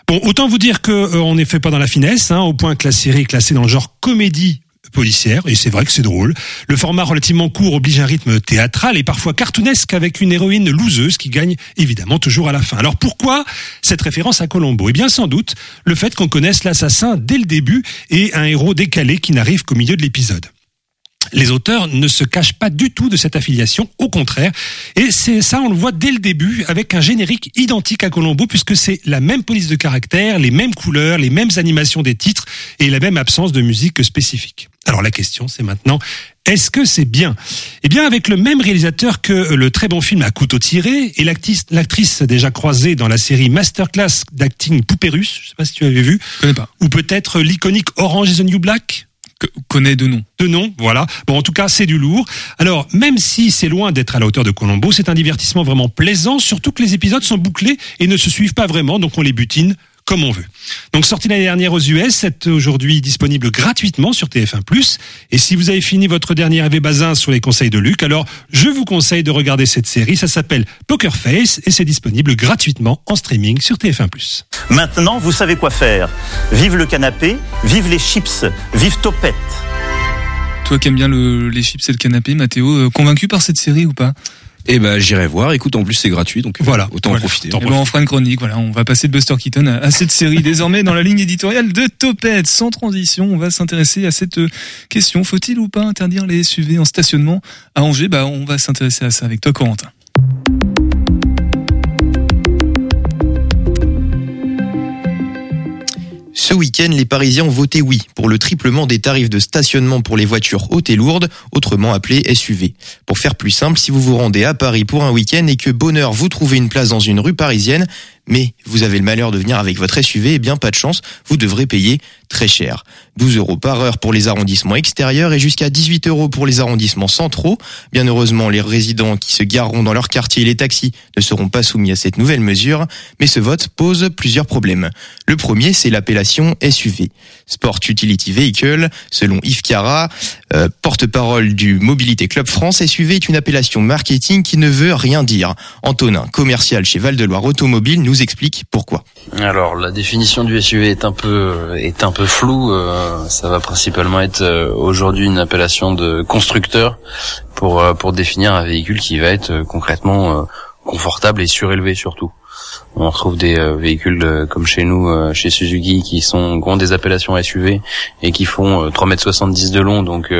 Bon, autant vous dire que euh, n'est fait pas dans la finesse, hein, au point que la série est classée dans le genre comédie policière, et c'est vrai que c'est drôle. Le format relativement court oblige un rythme théâtral et parfois cartoonesque avec une héroïne loseuse qui gagne évidemment toujours à la fin. Alors pourquoi cette référence à Colombo? Eh bien sans doute le fait qu'on connaisse l'assassin dès le début et un héros décalé qui n'arrive qu'au milieu de l'épisode. Les auteurs ne se cachent pas du tout de cette affiliation, au contraire. Et c'est ça, on le voit dès le début avec un générique identique à Colombo puisque c'est la même police de caractère, les mêmes couleurs, les mêmes animations des titres et la même absence de musique spécifique. Alors la question, c'est maintenant, est-ce que c'est bien? Eh bien, avec le même réalisateur que le très bon film à couteau tiré et l'actrice déjà croisée dans la série Masterclass d'acting Poupée russe, je sais pas si tu avais vu, connais pas. ou peut-être l'iconique Orange is the New Black connais de nom. De nom, voilà. Bon, en tout cas, c'est du lourd. Alors, même si c'est loin d'être à la hauteur de Colombo, c'est un divertissement vraiment plaisant, surtout que les épisodes sont bouclés et ne se suivent pas vraiment, donc on les butine comme on veut. Donc sorti l'année dernière aux US, c'est aujourd'hui disponible gratuitement sur TF1+. Et si vous avez fini votre dernier AV Bazin sur les conseils de Luc, alors je vous conseille de regarder cette série. Ça s'appelle Poker Face et c'est disponible gratuitement en streaming sur TF1+. Maintenant, vous savez quoi faire. Vive le canapé, vive les chips, vive Topette. Toi qui aimes bien le, les chips et le canapé, Mathéo, euh, convaincu par cette série ou pas? Eh ben, j'irai voir. Écoute, en plus, c'est gratuit, donc voilà, autant en profiter. Eh ben, on fera une chronique, voilà, on va passer de Buster Keaton à, à cette série désormais dans la ligne éditoriale de Topette. Sans transition, on va s'intéresser à cette euh, question. Faut-il ou pas interdire les SUV en stationnement à Angers? Bah, on va s'intéresser à ça avec toi, Corentin. Ce week-end, les Parisiens ont voté oui pour le triplement des tarifs de stationnement pour les voitures hautes et lourdes, autrement appelées SUV. Pour faire plus simple, si vous vous rendez à Paris pour un week-end et que bonheur vous trouvez une place dans une rue parisienne, Mais vous avez le malheur de venir avec votre SUV, eh bien pas de chance, vous devrez payer très cher. 12 euros par heure pour les arrondissements extérieurs et jusqu'à 18 euros pour les arrondissements centraux. Bien heureusement, les résidents qui se gareront dans leur quartier et les taxis ne seront pas soumis à cette nouvelle mesure, mais ce vote pose plusieurs problèmes. Le premier, c'est l'appellation SUV. Sport Utility Vehicle. Selon Yves Cara, euh, porte-parole du Mobilité Club France, SUV est une appellation marketing qui ne veut rien dire. Antonin, commercial chez Val-de-Loire Automobile, nous explique pourquoi. Alors la définition du SUV est un peu est un peu floue. euh, ça va principalement être euh, aujourd'hui une appellation de constructeur pour euh, pour définir un véhicule qui va être euh, concrètement confortable et surélevé surtout. On retrouve des euh, véhicules euh, comme chez nous, euh, chez Suzuki, qui sont qui ont des appellations SUV et qui font euh, 3,70 m de long, donc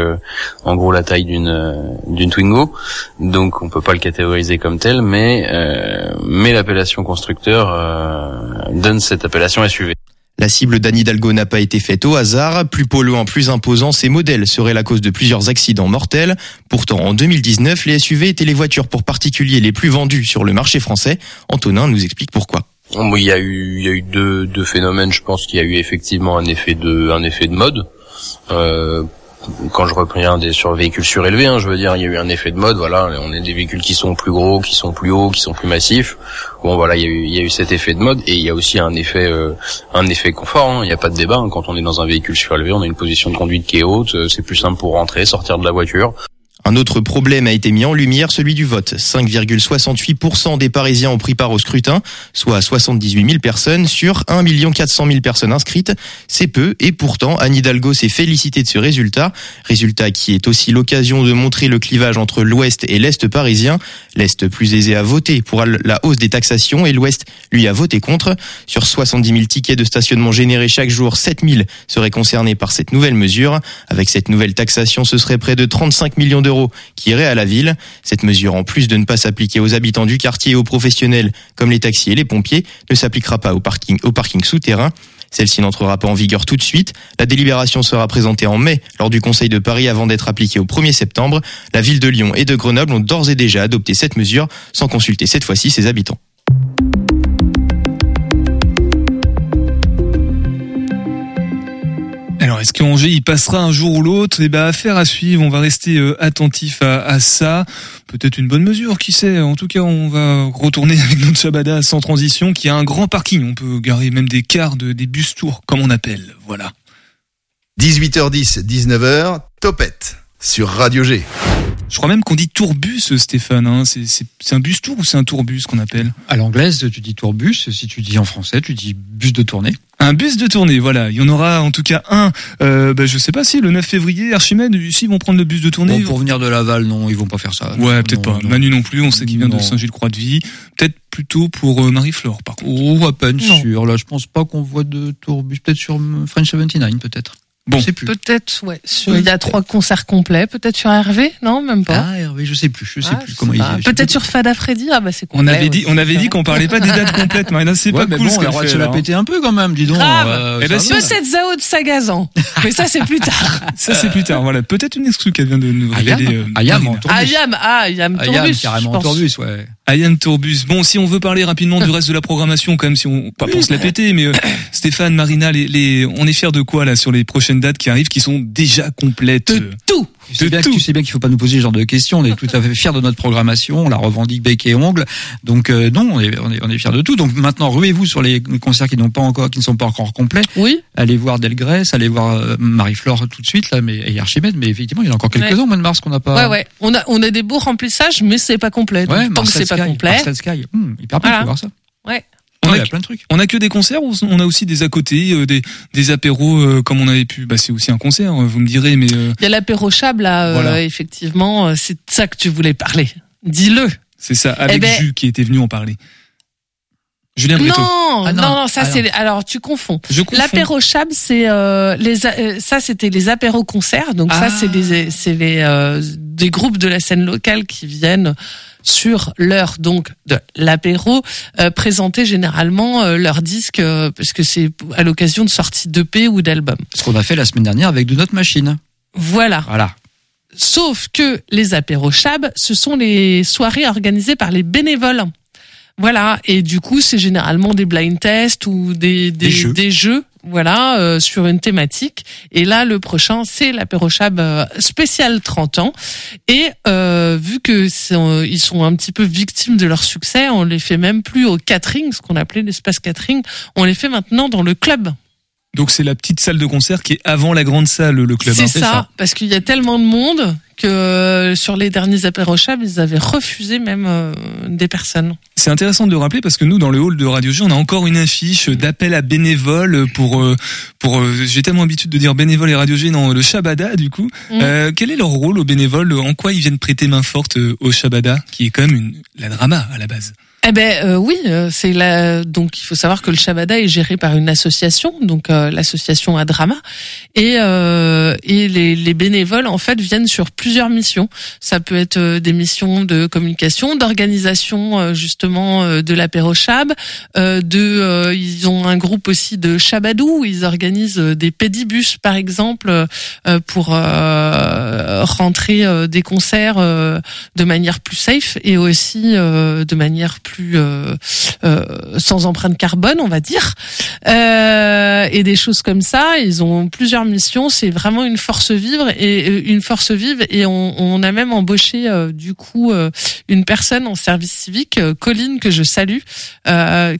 en gros la taille d'une d'une Twingo. Donc on peut pas le catégoriser comme tel, mais mais l'appellation constructeur donne cette appellation SUV. La cible d'Anne Hidalgo n'a pas été faite au hasard. Plus polluants, plus imposants, ces modèles seraient la cause de plusieurs accidents mortels. Pourtant, en 2019, les SUV étaient les voitures pour particuliers les plus vendues sur le marché français. Antonin nous explique pourquoi. Il y a eu, deux, phénomènes. Je pense qu'il y a eu effectivement un effet de, un effet de mode. Euh, quand je reprends des sur véhicules surélevés, hein, je veux dire, il y a eu un effet de mode. Voilà, on est des véhicules qui sont plus gros, qui sont plus hauts, qui sont plus massifs. Bon, voilà, il y a eu, il y a eu cet effet de mode et il y a aussi un effet, euh, un effet confort. hein. Il n'y a pas de débat. hein. Quand on est dans un véhicule surélevé, on a une position de conduite qui est haute. euh, C'est plus simple pour rentrer, sortir de la voiture. Un autre problème a été mis en lumière, celui du vote. 5,68% des Parisiens ont pris part au scrutin, soit 78 000 personnes sur 1 400 000 personnes inscrites. C'est peu, et pourtant, Anne Hidalgo s'est félicitée de ce résultat. Résultat qui est aussi l'occasion de montrer le clivage entre l'Ouest et l'Est parisien. L'Est plus aisé à voter pour la hausse des taxations et l'Ouest, lui, a voté contre. Sur 70 000 tickets de stationnement générés chaque jour, 7 000 seraient concernés par cette nouvelle mesure. Avec cette nouvelle taxation, ce serait près de 35 millions d'euros qui iraient à la ville. Cette mesure, en plus de ne pas s'appliquer aux habitants du quartier et aux professionnels comme les taxis et les pompiers, ne s'appliquera pas au parking, au parking souterrain. Celle-ci n'entrera pas en vigueur tout de suite. La délibération sera présentée en mai lors du Conseil de Paris avant d'être appliquée au 1er septembre. La ville de Lyon et de Grenoble ont d'ores et déjà adopté cette mesure sans consulter cette fois-ci ses habitants. Est-ce qu'Angers y passera un jour ou l'autre? Eh ben, affaire à suivre. On va rester euh, attentif à, à ça. Peut-être une bonne mesure, qui sait. En tout cas, on va retourner avec notre Shabada sans transition, qui a un grand parking. On peut garer même des cars, de, des bus tours, comme on appelle. Voilà. 18h10, 19h, Topette sur Radio G. Je crois même qu'on dit tourbus, Stéphane. Hein. C'est- C'est c'est un bus tour ou c'est un tourbus qu'on appelle? À l'anglaise, tu dis tourbus. Si tu dis en français, tu dis bus de tournée. Un bus de tournée, voilà. Il y en aura en tout cas un. Euh, bah, je sais pas si le 9 février, Archimède, ici ils vont prendre le bus de tournée. Bon, pour venir de Laval, non, ils vont pas faire ça. Ouais, peut-être pas. non. Manu non plus, on sait qu'il vient de. Saint-Gilles-Croix-de-Vie. Peut-être plutôt pour euh, Marie-Flore, par contre. Oh, à peine Non. sûr. Là, je pense pas qu'on voit de tourbus. Peut-être sur French 79, peut-être. Bon. Je sais plus. Peut-être, ouais. Sur, il y a trois concerts complets. Peut-être sur Hervé, non, même pas. Ah, Hervé, je sais plus. Je sais Ah, plus je comment sais il Peut-être sur Fada Freddy. Ah bah c'est On complet avait dit, on avait dit qu'on parlait pas des dates complètes, Marina. C'est Ouais, pas mais cool bon, ce on a droit de se la péter un peu quand même, dis donc. Grave. Euh, Eh ben, si. Peut-être Zao de Sagazan. Mais ça, c'est plus tard. Ça, c'est plus tard. Voilà. Peut-être une exclue qu'elle vient de nous Ayam, révéler. euh, Ayam tourbus. Ayam, ah, Ayam Ayam, Tourbus. carrément en pense. tourbus, ouais. Ayam Tourbus. Bon, si on veut parler rapidement du reste de la programmation, quand même, si on, pas pour se la péter, mais euh, Stéphane, Marina, les, les, on est fiers de quoi, là, sur les prochaines dates qui arrivent, qui sont déjà complètes? De tout. Tu sais, bien, que- tu sais bien qu'il faut pas nous poser ce genre de questions. On est tout à fait fiers de notre programmation. On la revendique bec et ongle. Donc euh, non, on est, on est, on est fiers de tout. Donc maintenant, ruez-vous sur les concerts qui n'ont pas encore, qui ne sont pas encore complets. Oui. Allez voir Delgrès, allez voir euh, Marie-Flore tout de suite là, mais et Archimède. Mais effectivement, il y en a encore quelques-uns au mois de mars qu'on n'a pas. Ouais, ouais. On a, on a des beaux remplissages, mais c'est pas complet. Donc, Ouais, tant que Marcel c'est pas Sky, complet. Marcel Sky. Hmm, hyper bien, Voilà. faut voir ça. On Ouais, a- plein de trucs. On a que des concerts ou on a aussi des à côté, euh, des, des apéros euh, comme on avait pu. Bah c'est aussi un concert, euh, vous me direz, mais euh, Il y a l'apéro Chab, là, euh, Voilà. effectivement. C'est de ça que tu voulais parler. Dis-le. c'est ça avec Eh ben- Jus qui était venu en parler. Julien. Non, Ah, non. non, non, ça Ah, c'est. Alors tu confonds. Je confonds. L'apéro Chab, c'est euh, les. a- euh, ça c'était les apéros concerts. Donc Ah. ça c'est les, c'est les euh, des groupes de la scène locale qui viennent sur l'heure donc de l'apéro euh, présenter généralement euh, leurs disques euh, parce que c'est à l'occasion de sorties d'EP ou d'albums. Ce qu'on a fait la semaine dernière avec de notre machine. Voilà. Voilà. Sauf que les apéros Chab, ce sont les soirées organisées par les bénévoles. Voilà, et du coup, c'est généralement des blind tests ou des, des, Des jeux. Voilà, euh, sur une thématique. Et là, le prochain, c'est l'apéro Chab euh, spécial 30 ans. Et euh, vu que ils sont un petit peu victimes de leur succès, on les fait même plus au catering, ce qu'on appelait l'espace catering, on les fait maintenant dans le club. Donc c'est la petite salle de concert qui est avant la grande salle, le club. C'est hein. ça, parce qu'il y a tellement de monde que euh, sur les derniers apéros Chab, ils avaient refusé même euh, des personnes. C'est intéressant de le rappeler parce que nous, dans le hall de Radio G, on a encore une affiche d'appel à bénévoles pour euh, pour. euh, J'ai tellement l'habitude de dire bénévoles et Radio G, non, le Shabada du coup. Mm. Euh, quel est leur rôle aux bénévoles? En quoi ils viennent prêter main forte au Shabada, qui est quand même une, la drama à la base? Eh ben euh, oui, euh, c'est la donc il faut savoir que le Shabada est géré par une association, donc euh, l'association Adrama, et euh, et les, les bénévoles en fait viennent sur plusieurs missions. Ça peut être euh, des missions de communication, d'organisation euh, justement de l'apéro euh, de ils ont un groupe aussi de Chabadou, où ils organisent des pédibus par exemple pour rentrer des concerts de manière plus safe et aussi de manière plus euh, euh, sans empreinte carbone, on va dire, Euh, et des choses comme ça. Ils ont plusieurs missions. C'est vraiment une force vive et une force vive. Et on, on a même embauché du coup une personne en service civique, Colline que je salue,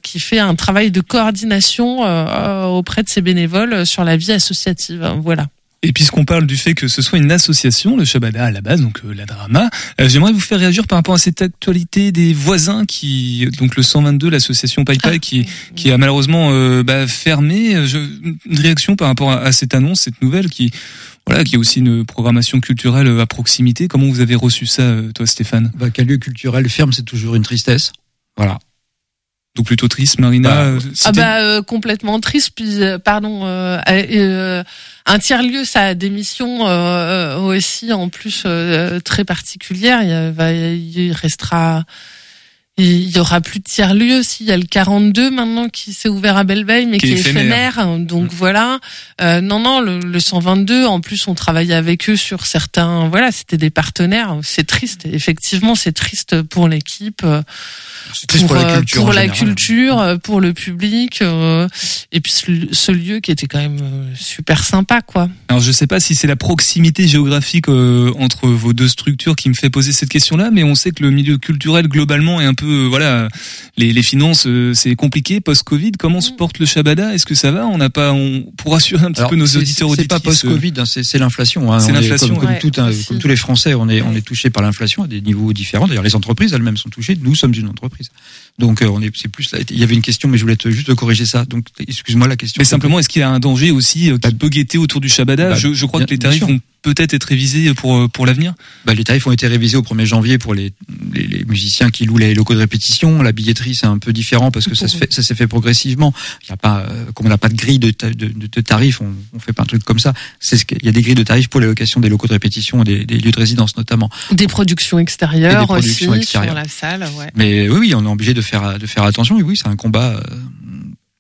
qui fait un travail de coordination auprès de ses bénévoles sur la vie associative. Voilà. Et puisqu'on parle du fait que ce soit une association, le Shabada à la base, donc euh, la drama, euh, j'aimerais vous faire réagir par rapport à cette actualité des voisins qui, donc le 122, l'association Pai Pai, qui, qui a malheureusement euh, bah, fermé. Euh, Je, une réaction par rapport à, à cette annonce, cette nouvelle qui, voilà, qui est aussi une programmation culturelle à proximité. Comment vous avez reçu ça, euh, toi, Stéphane? Bah, Qu'un lieu culturel ferme, c'est toujours une tristesse. Voilà. Donc plutôt triste, Marina. Bah, euh, Ah bah euh, complètement triste puis euh, pardon euh, euh, euh, un tiers lieu ça a des missions aussi en plus euh, très particulières il, y a- va- il restera il y aura plus de tiers lieu s'il y a le 42 maintenant qui s'est ouvert à Belleveille mais Qui qui, est éphémère. éphémère. Donc voilà. Euh, non non le, le 122 en plus on travaillait avec eux sur certains voilà c'était des partenaires. C'est triste. Effectivement c'est triste pour l'équipe euh, triste pour la euh, culture pour la culture, euh, pour le public, euh, et puis ce, ce lieu qui était quand même super sympa, quoi. Alors je sais pas si c'est la proximité géographique euh, entre vos deux structures qui me fait poser cette question-là, mais on sait que le milieu culturel globalement est un peu euh, voilà les, les finances euh, c'est compliqué post-Covid. Comment se porte le Shabada? Est-ce que ça va? On n'a pas on pour rassurer un petit Alors, peu nos auditeurs C'est pas post-Covid, hein, c'est l'inflation. hein. C'est On est l'inflation, Comme, tout comme tous les Français, on est, on est touché par l'inflation à des niveaux différents. D'ailleurs, les entreprises elles-mêmes sont touchées. Nous sommes une entreprise. Donc, euh, on est, c'est plus là. Il y avait une question, mais je voulais te, juste te corriger ça. Donc, excuse-moi la question. Mais simplement, est-ce qu'il y a un danger aussi euh, qui peut guetter autour du Shabada Bah, je, je crois bien- que les tarifs vont peut-être être révisés pour euh, pour l'avenir. Bah, les tarifs ont été révisés au 1er janvier pour les, les, les musiciens qui louent les locaux de répétition. La billetterie, c'est un peu différent parce que ça se fait, ça s'est fait progressivement. Il y a pas, euh, comme on n'a pas de grille de, ta- de, de- de tarifs, on, on fait pas un truc comme ça. C'est ce qu'il y a des grilles de tarifs pour les locations des locaux de répétition et des, des lieux de résidence notamment. Des productions extérieures des productions aussi extérieures. sur la salle, ouais. Mais oui, oui, on est obligé de de faire attention. Et oui, c'est un combat euh,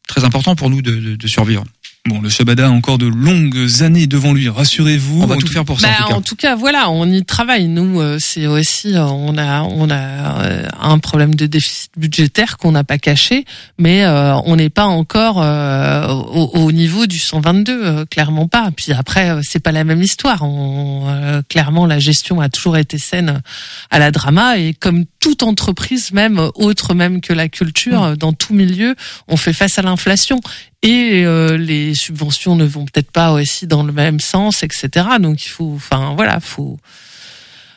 très important pour nous de survivre. Bon, le Shabada a encore de longues années devant lui. Rassurez-vous. On va tout faire pour ça. Bah, en tout cas. en tout cas, voilà, on y travaille. Nous, euh, c'est aussi, euh, on a, on a euh, un problème de déficit budgétaire qu'on n'a pas caché, mais euh, on n'est pas encore euh, au, au niveau du 122, euh, clairement pas. Puis après, euh, c'est pas la même histoire. On, euh, clairement, la gestion a toujours été saine à la drama et comme toute entreprise, même autre même que la culture, euh, dans tout milieu, on fait face à l'inflation et euh, les subventions ne vont peut-être pas aussi dans le même sens, etc. Donc il faut, enfin voilà, faut.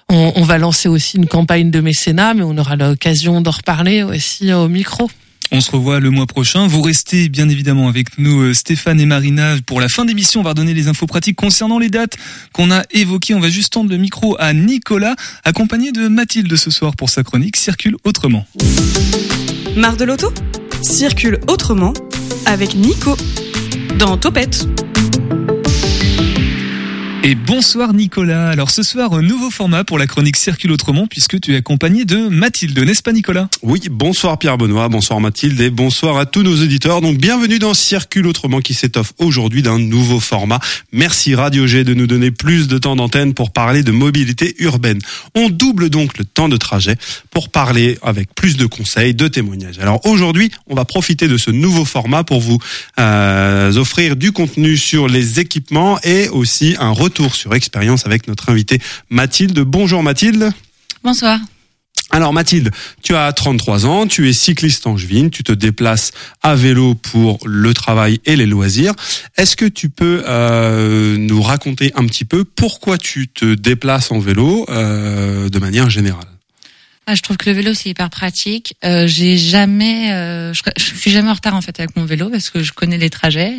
On, on va lancer aussi une campagne de mécénat, mais on aura l'occasion d'en reparler aussi au micro. On se revoit le mois prochain. Vous restez bien évidemment avec nous, euh, Stéphane et Marina. Pour la fin d'émission, on va redonner les infos pratiques concernant les dates qu'on a évoquées. On va juste tendre le micro à Nicolas, accompagné de Mathilde ce soir pour sa chronique Circule autrement. Marre de l'auto? Circule autrement avec Nico dans Topette. Et bonsoir Nicolas. Alors ce soir, un nouveau format pour la chronique Circule Autrement puisque tu es accompagné de Mathilde, n'est-ce pas Nicolas? Oui, bonsoir Pierre Benoît, bonsoir Mathilde et bonsoir à tous nos auditeurs. Donc bienvenue dans Circule Autrement qui s'étoffe aujourd'hui d'un nouveau format. Merci Radio G de nous donner plus de temps d'antenne pour parler de mobilité urbaine. On double donc le temps de trajet pour parler avec plus de conseils, de témoignages. Alors aujourd'hui, on va profiter de ce nouveau format pour vous euh, offrir du contenu sur les équipements et aussi un retour sur expérience avec notre invitée Mathilde. Bonjour Mathilde. Bonsoir. Alors Mathilde, tu as 33 ans, tu es cycliste angevine, tu te déplaces à vélo pour le travail et les loisirs. Est-ce que tu peux euh, nous raconter un petit peu pourquoi tu te déplaces en vélo euh, de manière générale? Ah, je trouve que le vélo c'est hyper pratique. Euh, j'ai jamais, euh, je, je suis jamais en retard en fait avec mon vélo parce que je connais les trajets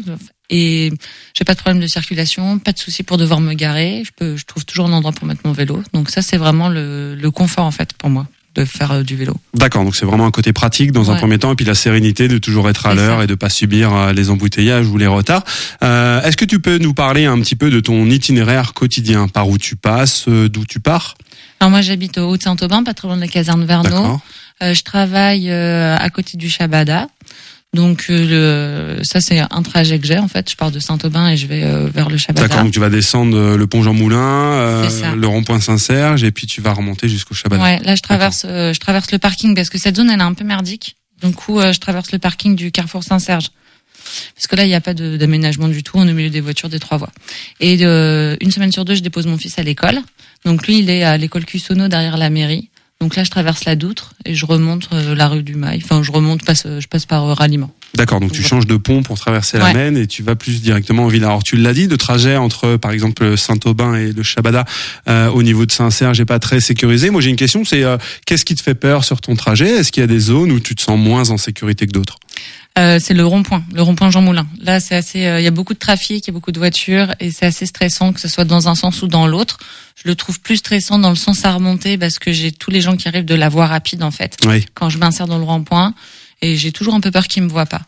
et j'ai pas de problème de circulation, pas de souci pour devoir me garer. Je peux, je trouve toujours un endroit pour mettre mon vélo. Donc ça c'est vraiment le, le confort en fait pour moi de faire euh, du vélo. D'accord, donc c'est vraiment un côté pratique dans un premier temps, et puis la sérénité de toujours être à l'heure et de pas subir euh, les embouteillages ou les retards. Euh, Est-ce que tu peux nous parler un petit peu de ton itinéraire quotidien, par où tu passes, euh, d'où tu pars? Alors moi j'habite au Haut-Saint-Aubin, pas très loin de la caserne Verneau. Euh, je travaille euh, à côté du Chabada. Donc euh, le, ça c'est un trajet que j'ai en fait. Je pars de Saint-Aubin et je vais euh, vers le Chabada. D'accord, donc tu vas descendre euh, le pont Jean Moulin, euh, le rond-point Saint-Serge, et puis tu vas remonter jusqu'au Chabana. Ouais, là je traverse, euh, je traverse le parking parce que cette zone elle est un peu merdique. Du coup, euh, je traverse le parking du Carrefour Saint-Serge. Parce que là, il n'y a pas d'aménagement du tout. On est au milieu des voitures des trois voies. Et euh, une semaine sur deux, je dépose mon fils à l'école. Donc lui, il est à l'école Cussonneau derrière la mairie. Donc là, je traverse la Doutre et je remonte euh, la rue du Mail. Enfin, je remonte, passe, je passe par euh, ralliement. D'accord, donc tu changes de pont pour traverser la. Maine et tu vas plus directement en ville. Alors tu l'as dit, le trajet entre par exemple Saint-Aubin et le Chabada euh, au niveau de Saint-Serge n'est pas très sécurisé. Moi j'ai une question, c'est euh, qu'est-ce qui te fait peur sur ton trajet? Est-ce qu'il y a des zones où tu te sens moins en sécurité que d'autres? Euh, c'est le rond-point, le rond-point Jean Moulin. Là, c'est assez, euh, il y a beaucoup de trafic, il y a beaucoup de voitures et c'est assez stressant que ce soit dans un sens ou dans l'autre. Je le trouve plus stressant dans le sens à remonter parce que j'ai tous les gens qui arrivent de la voie rapide en fait. Oui. Quand je m'insère dans le rond-point et j'ai toujours un peu peur qu'ils me voient pas.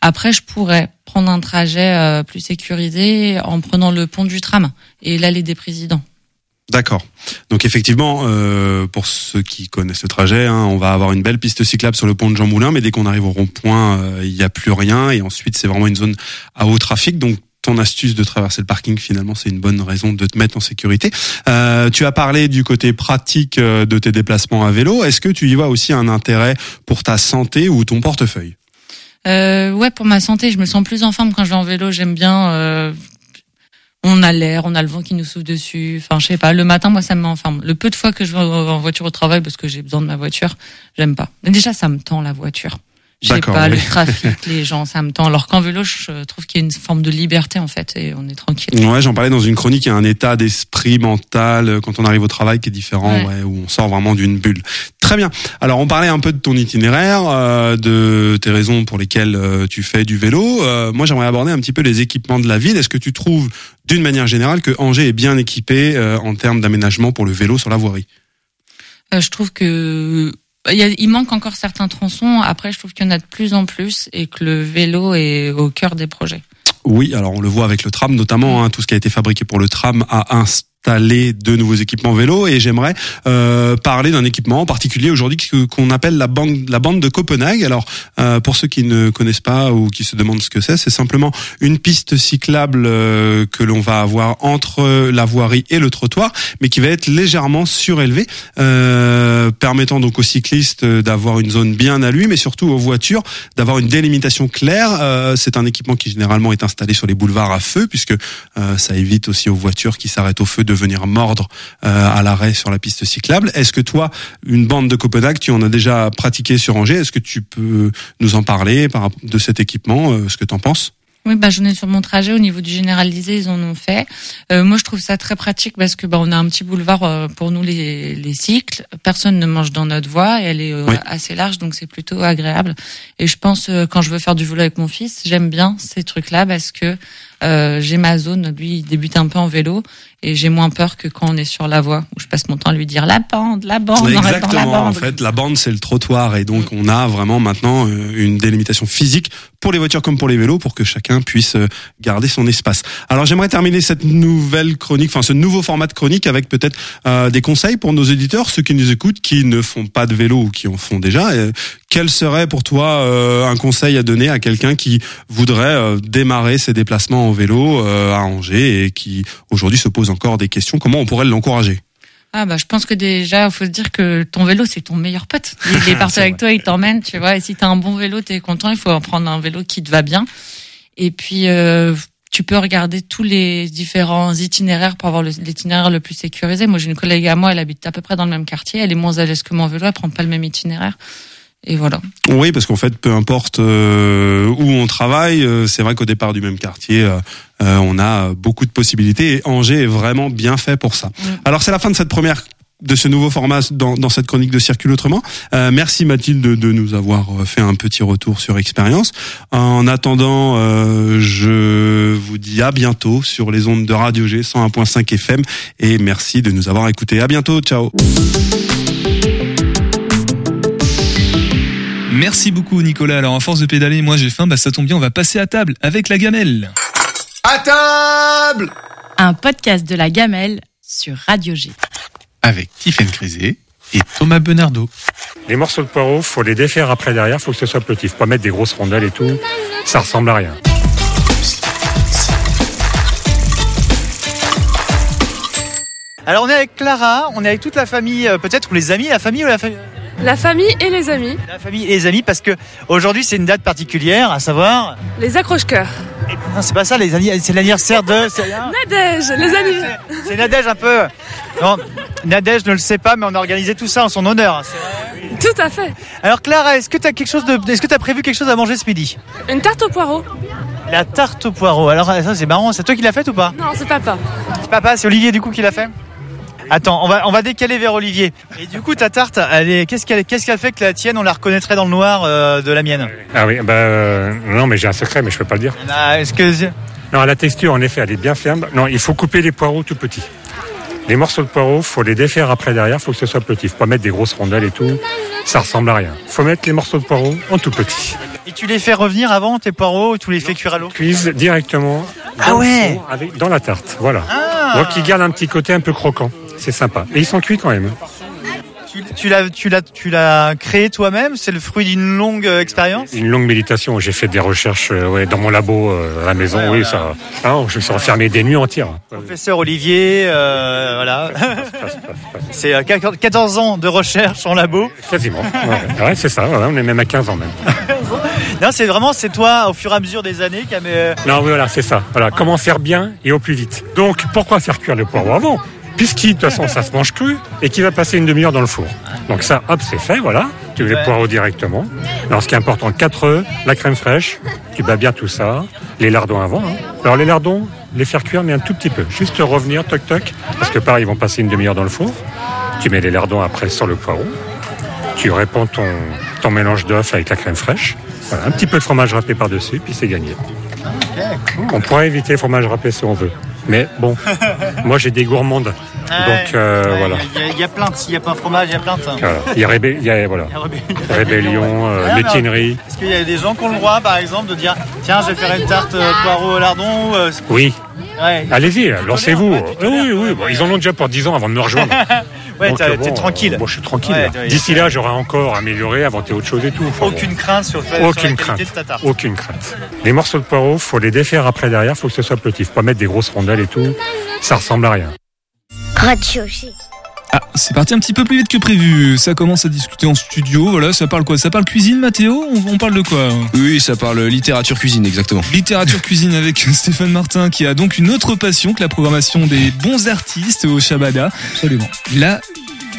Après, je pourrais prendre un trajet euh, plus sécurisé en prenant le pont du tram et l'allée des présidents. D'accord. Donc effectivement, euh, pour ceux qui connaissent le trajet, hein, on va avoir une belle piste cyclable sur le pont de Jean Moulin, mais dès qu'on arrive au rond-point, euh, il n'y a plus rien et ensuite c'est vraiment une zone à haut trafic. Donc ton astuce de traverser le parking, finalement, c'est une bonne raison de te mettre en sécurité. Euh, tu as parlé du côté pratique euh, de tes déplacements à vélo. Est-ce que tu y vois aussi un intérêt pour ta santé ou ton portefeuille? Euh, ouais, pour ma santé, je me sens plus en forme quand je vais en vélo. J'aime bien. On a l'air, on a le vent qui nous souffle dessus. Enfin, je sais pas. Le matin, moi, ça me met en forme. Le peu de fois que je vais en voiture au travail parce que j'ai besoin de ma voiture, j'aime pas. Déjà, ça me tend la voiture. D'accord, pas, oui. le trafic, les gens, ça me tend. Alors qu'en vélo, je trouve qu'il y a une forme de liberté en fait et on est tranquille. Ouais, j'en parlais dans une chronique. Il y a un état d'esprit mental euh, quand on arrive au travail qui est différent, Ouais. ouais, où on sort vraiment d'une bulle. Très bien. Alors, on parlait un peu de ton itinéraire, euh, de tes raisons pour lesquelles euh, tu fais du vélo. Euh, moi, j'aimerais aborder un petit peu les équipements de la ville. Est-ce que tu trouves, d'une manière générale, que Angers est bien équipé en termes d'aménagement pour le vélo sur la voirie? Je trouve que il, manque encore certains tronçons. Après, je trouve qu'il y en a de plus en plus et que le vélo est au cœur des projets. Oui, alors on le voit avec le tram notamment, hein, tout ce qui a été fabriqué pour le tram a installé de nouveaux équipements vélo et j'aimerais euh, parler d'un équipement en particulier aujourd'hui qu'on appelle la bande, la bande de Copenhague. Alors euh, pour ceux qui ne connaissent pas ou qui se demandent ce que c'est, c'est simplement une piste cyclable euh, que l'on va avoir entre la voirie et le trottoir, mais qui va être légèrement surélevée, euh, permettant donc aux cyclistes d'avoir une zone bien à lui, mais surtout aux voitures d'avoir une délimitation claire. Euh, c'est un équipement qui généralement est installé sur les boulevards à feu, puisque euh, ça évite aussi aux voitures qui s'arrêtent au feu de venir mordre euh, à l'arrêt sur la piste cyclable. Est-ce que toi, une bande de Copenhague, tu en as déjà pratiqué sur Angers? Est-ce que tu peux nous en parler de cet équipement euh, Ce que tu en penses? Oui, bah, j'en ai sur mon trajet au niveau du généralisé, ils en ont fait. Euh, moi, je trouve ça très pratique parce que bah, on a un petit boulevard euh, pour nous les, les cycles. Personne ne mange dans notre voie et elle est euh, Oui. assez large, donc c'est plutôt agréable. Et je pense euh, quand je veux faire du vélo avec mon fils, j'aime bien ces trucs-là parce que euh, j'ai ma zone. Lui, il débute un peu en vélo et j'ai moins peur que quand on est sur la voie où je passe mon temps à lui dire la bande, la bande, reste dans la Exactement. bande. En fait, la bande c'est le trottoir et donc on a vraiment maintenant euh, une délimitation physique pour les voitures comme pour les vélos pour que chacun puisse euh, garder son espace. Alors j'aimerais terminer cette nouvelle chronique, enfin ce nouveau format de chronique avec peut-être euh, des conseils pour nos éditeurs, ceux qui nous écoutent, qui ne font pas de vélo ou qui en font déjà. Euh, quel serait pour toi euh, un conseil à donner à quelqu'un qui voudrait démarrer ses déplacements en vélo euh, à Angers et qui aujourd'hui se pose encore des questions Comment on pourrait l'encourager? Ah bah je pense que déjà faut se dire que ton vélo c'est ton meilleur pote. Il est parti avec toi, il t'emmène, tu vois. Et si t'as un bon vélo, t'es content. Il faut en prendre un vélo qui te va bien. Et puis euh, tu peux regarder tous les différents itinéraires pour avoir le- l'itinéraire le plus sécurisé. Moi j'ai une collègue à moi, elle habite à peu près dans le même quartier. Elle est moins à l'aise que mon vélo, elle prend pas le même itinéraire. Et voilà. Oui, parce qu'en fait, peu importe euh, où on travaille, euh, c'est vrai qu'au départ du même quartier, euh, on a beaucoup de possibilités et Angers est vraiment bien fait pour ça. Alors c'est la fin de cette première de ce nouveau format dans, dans cette chronique de Circule Autrement. Euh, merci Mathilde de nous avoir fait un petit retour sur expérience. En attendant, euh, je vous dis à bientôt sur les ondes de Radio G 101.5 FM et merci de nous avoir écoutés. À bientôt, ciao. Merci beaucoup Nicolas. Alors à force de pédaler, moi j'ai faim, bah ça tombe bien, on va passer à table avec la gamelle. À table Un podcast de la gamelle sur Radio G. Avec Tiffaine Crisé et Thomas Benardo. Les morceaux de poireaux, faut les défaire après derrière, faut que ce soit petit. Faut pas mettre des grosses rondelles et tout. Ça ressemble à rien. Alors on est avec Clara, on est avec toute la famille, euh, peut-être ou les amis, la famille ou la famille La famille et les amis. La famille et les amis parce que aujourd'hui c'est une date particulière, à savoir. Les accroche-cœurs. Non, c'est pas ça, les anni- c'est l'anniversaire de. c'est- Nadège, les anniversaires. C'est Nadège un peu. Non, Nadège ne le sait pas, mais on a organisé tout ça en son honneur. c'est vrai. Tout à fait. Alors Clara, est-ce que tu as quelque chose de, est-ce que tu as prévu quelque chose à manger ce midi? Une tarte au poireau. La tarte au poireau. Alors ça c'est marrant, c'est toi qui l'as faite ou pas? Non, c'est papa. C'est papa, c'est Olivier du coup qui l'a fait? Attends, on va, on va décaler vers Olivier. Et du coup, ta tarte, elle est, qu'est-ce qu'elle, qu'est-ce qu'elle fait que la tienne, on la reconnaîtrait dans le noir euh, de la mienne? Ah oui, bah euh, non, mais j'ai un secret, mais je peux pas le dire. Ah, que Non, la texture, en effet, elle est bien ferme. Non, il faut couper les poireaux tout petits. Les morceaux de poireaux, faut les défaire après derrière, faut que ce soit petit. Faut pas mettre des grosses rondelles et tout. Ça ressemble à rien. Faut mettre les morceaux de poireaux en tout petit. Et tu les fais revenir avant tes poireaux ou tu les fais cuire à l'eau? Cuise directement Ah dans, le ouais avec, dans la tarte. Voilà. Ah. Donc ils gardent un petit côté un peu croquant. C'est sympa. Et ils sont cuits quand même. Tu, tu l'as, tu l'as, tu l'as créé toi-même? C'est le fruit d'une longue euh, expérience? Une longue méditation. J'ai fait des recherches euh, ouais, dans mon labo euh, à la maison. Ouais, oui, ça. Ah, je me suis enfermé des nuits entières. Professeur Olivier, euh, voilà. C'est euh, 14 ans de recherche en labo. Quasiment. Ouais, ouais, c'est ça. ouais, on est même à 15 ans même. Non, c'est vraiment, c'est toi, au fur et à mesure des années, qui a... Non, oui, voilà, c'est ça. Voilà, comment faire bien et au plus vite. Donc, pourquoi faire cuire le poireau avant? Puisqu'il, de toute façon, ça se mange cru et qu'il va passer une demi-heure dans le four. Donc ça, hop, c'est fait, voilà. Tu mets les poireaux directement. Alors, ce qui est important, 4 œufs, la crème fraîche, tu bats bien tout ça, les lardons avant. hein. Alors, les lardons, les faire cuire, mais un tout petit peu. Juste revenir, toc toc, parce que pareil, ils vont passer une demi-heure dans le four. Tu mets les lardons après sur le poireau. Tu répands ton, ton mélange d'œufs avec la crème fraîche. Voilà, un petit peu de fromage râpé par-dessus, puis c'est gagné. On pourrait éviter le fromage râpé si on veut. Mais bon, moi j'ai des gourmandes. Donc euh, voilà. Il y, y a plainte, s'il n'y a pas un fromage, il y a plainte. Il y a, il y a- voilà. Rébellion, euh, Ah, mutinerie. Est-ce qu'il y a des gens qui ont le droit, par exemple, de dire Tiens, je vais faire une tarte euh, poireau au lardon ou, euh, Oui. Ouais. Allez-y, lancez-vous. oui, oui, oui. Bon, ils en ont déjà pour 10 ans avant de me rejoindre. Ouais, Donc, euh, t'es bon, tranquille. Bon, je suis tranquille. Ouais, D'ici là, j'aurai encore amélioré, inventé autre chose et tout. Enfin, bon. Aucune crainte sur, sur la Aucune crainte. de. Aucune crainte. Les morceaux de poireaux, faut les défaire après derrière, faut que ce soit petit. Faut pas mettre des grosses rondelles et tout. Ça ressemble à rien. Radio G. Ah, c'est parti un petit peu plus vite que prévu. Ça commence à discuter en studio. Voilà, ça parle quoi? Ça parle cuisine, Mathéo? On, on parle de quoi? Oui, ça parle littérature cuisine, exactement. Littérature cuisine avec Stéphane Martin qui a donc une autre passion que la programmation des bons artistes au Shabada. Absolument. La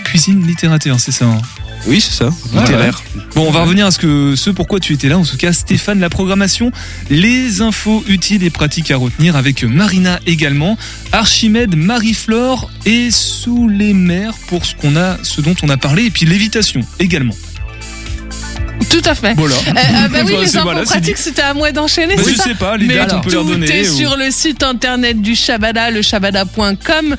cuisine littérature, c'est ça hein Oui, c'est ça. Littéraire. ouais. Bon, on va revenir à ce que ce pourquoi tu étais là. En tout cas, Stéphane, la programmation, les infos utiles et pratiques à retenir avec Marina également, Archimède, Marie-Flore et sous les mers pour ce qu'on a, ce dont on a parlé et puis l'évitation également. Tout à fait. Voilà. Euh, euh, bah oui, Voilà, les infos voilà, pratiques, c'était à moi d'enchaîner. Bah, je sais pas, les dates, on peut leur tout donner, est ou- sur le site internet du Shabada, le shabada.com.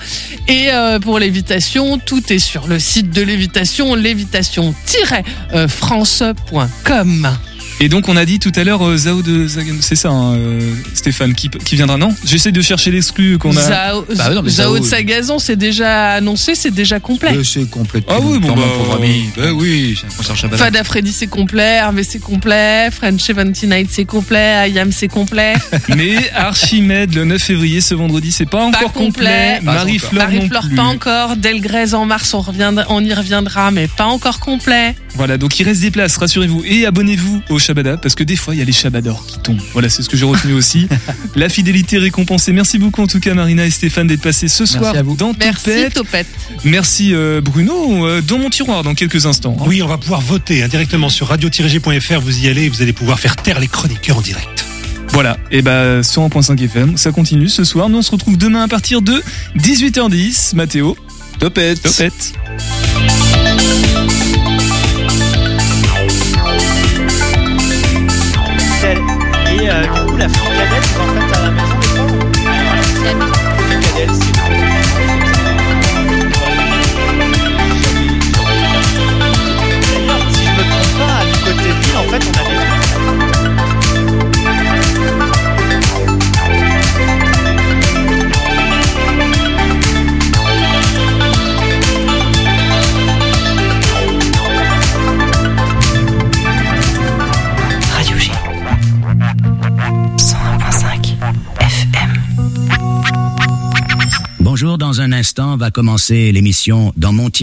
Et euh, pour l'évitation, tout est sur le site de l'évitation, lévitation-france.com. Et donc on a dit tout à l'heure euh, Zao de Zagan, c'est ça, hein, euh, Stéphane, qui, qui viendra, non? J'essaie de chercher l'exclu qu'on a. Zao, Bah non, mais Zao Zao- de Sagazon, c'est déjà annoncé, c'est déjà complet. Euh, c'est complet. Ah oui, bon, bah, ami. Ben oui, c'est un concert Shabada. Fada Freddy c'est complet, Hervé c'est complet, French 79 c'est complet, Ayam c'est complet. Mais Archimède le 9 février, ce vendredi, c'est pas encore pas complet. Marie-Fleur non Marie-Fleur plus. pas encore. Delgrès en mars, on, reviendra, on y reviendra, mais pas encore complet. Voilà, donc il reste des places, rassurez-vous. Et abonnez-vous au Shabada, parce que des fois, il y a les Shabadors qui tombent. Voilà, c'est ce que j'ai retenu aussi. La fidélité récompensée. Merci beaucoup, en tout cas, Marina et Stéphane, d'être passés ce soir à vous. dans Merci Topette. Topette. Merci euh, Bruno, euh, dans mon tiroir dans quelques instants. hein. Oui, on va pouvoir voter hein, directement sur radio-g.fr. Vous y allez et vous allez pouvoir faire taire les chroniqueurs en direct. Voilà, et bah sur 1.5 FM, ça continue ce soir. Nous on se retrouve demain à partir de 18h10. Mathéo. Topette. Topette. La vous en faites à la maison des fois un instant va commencer l'émission Dans mon.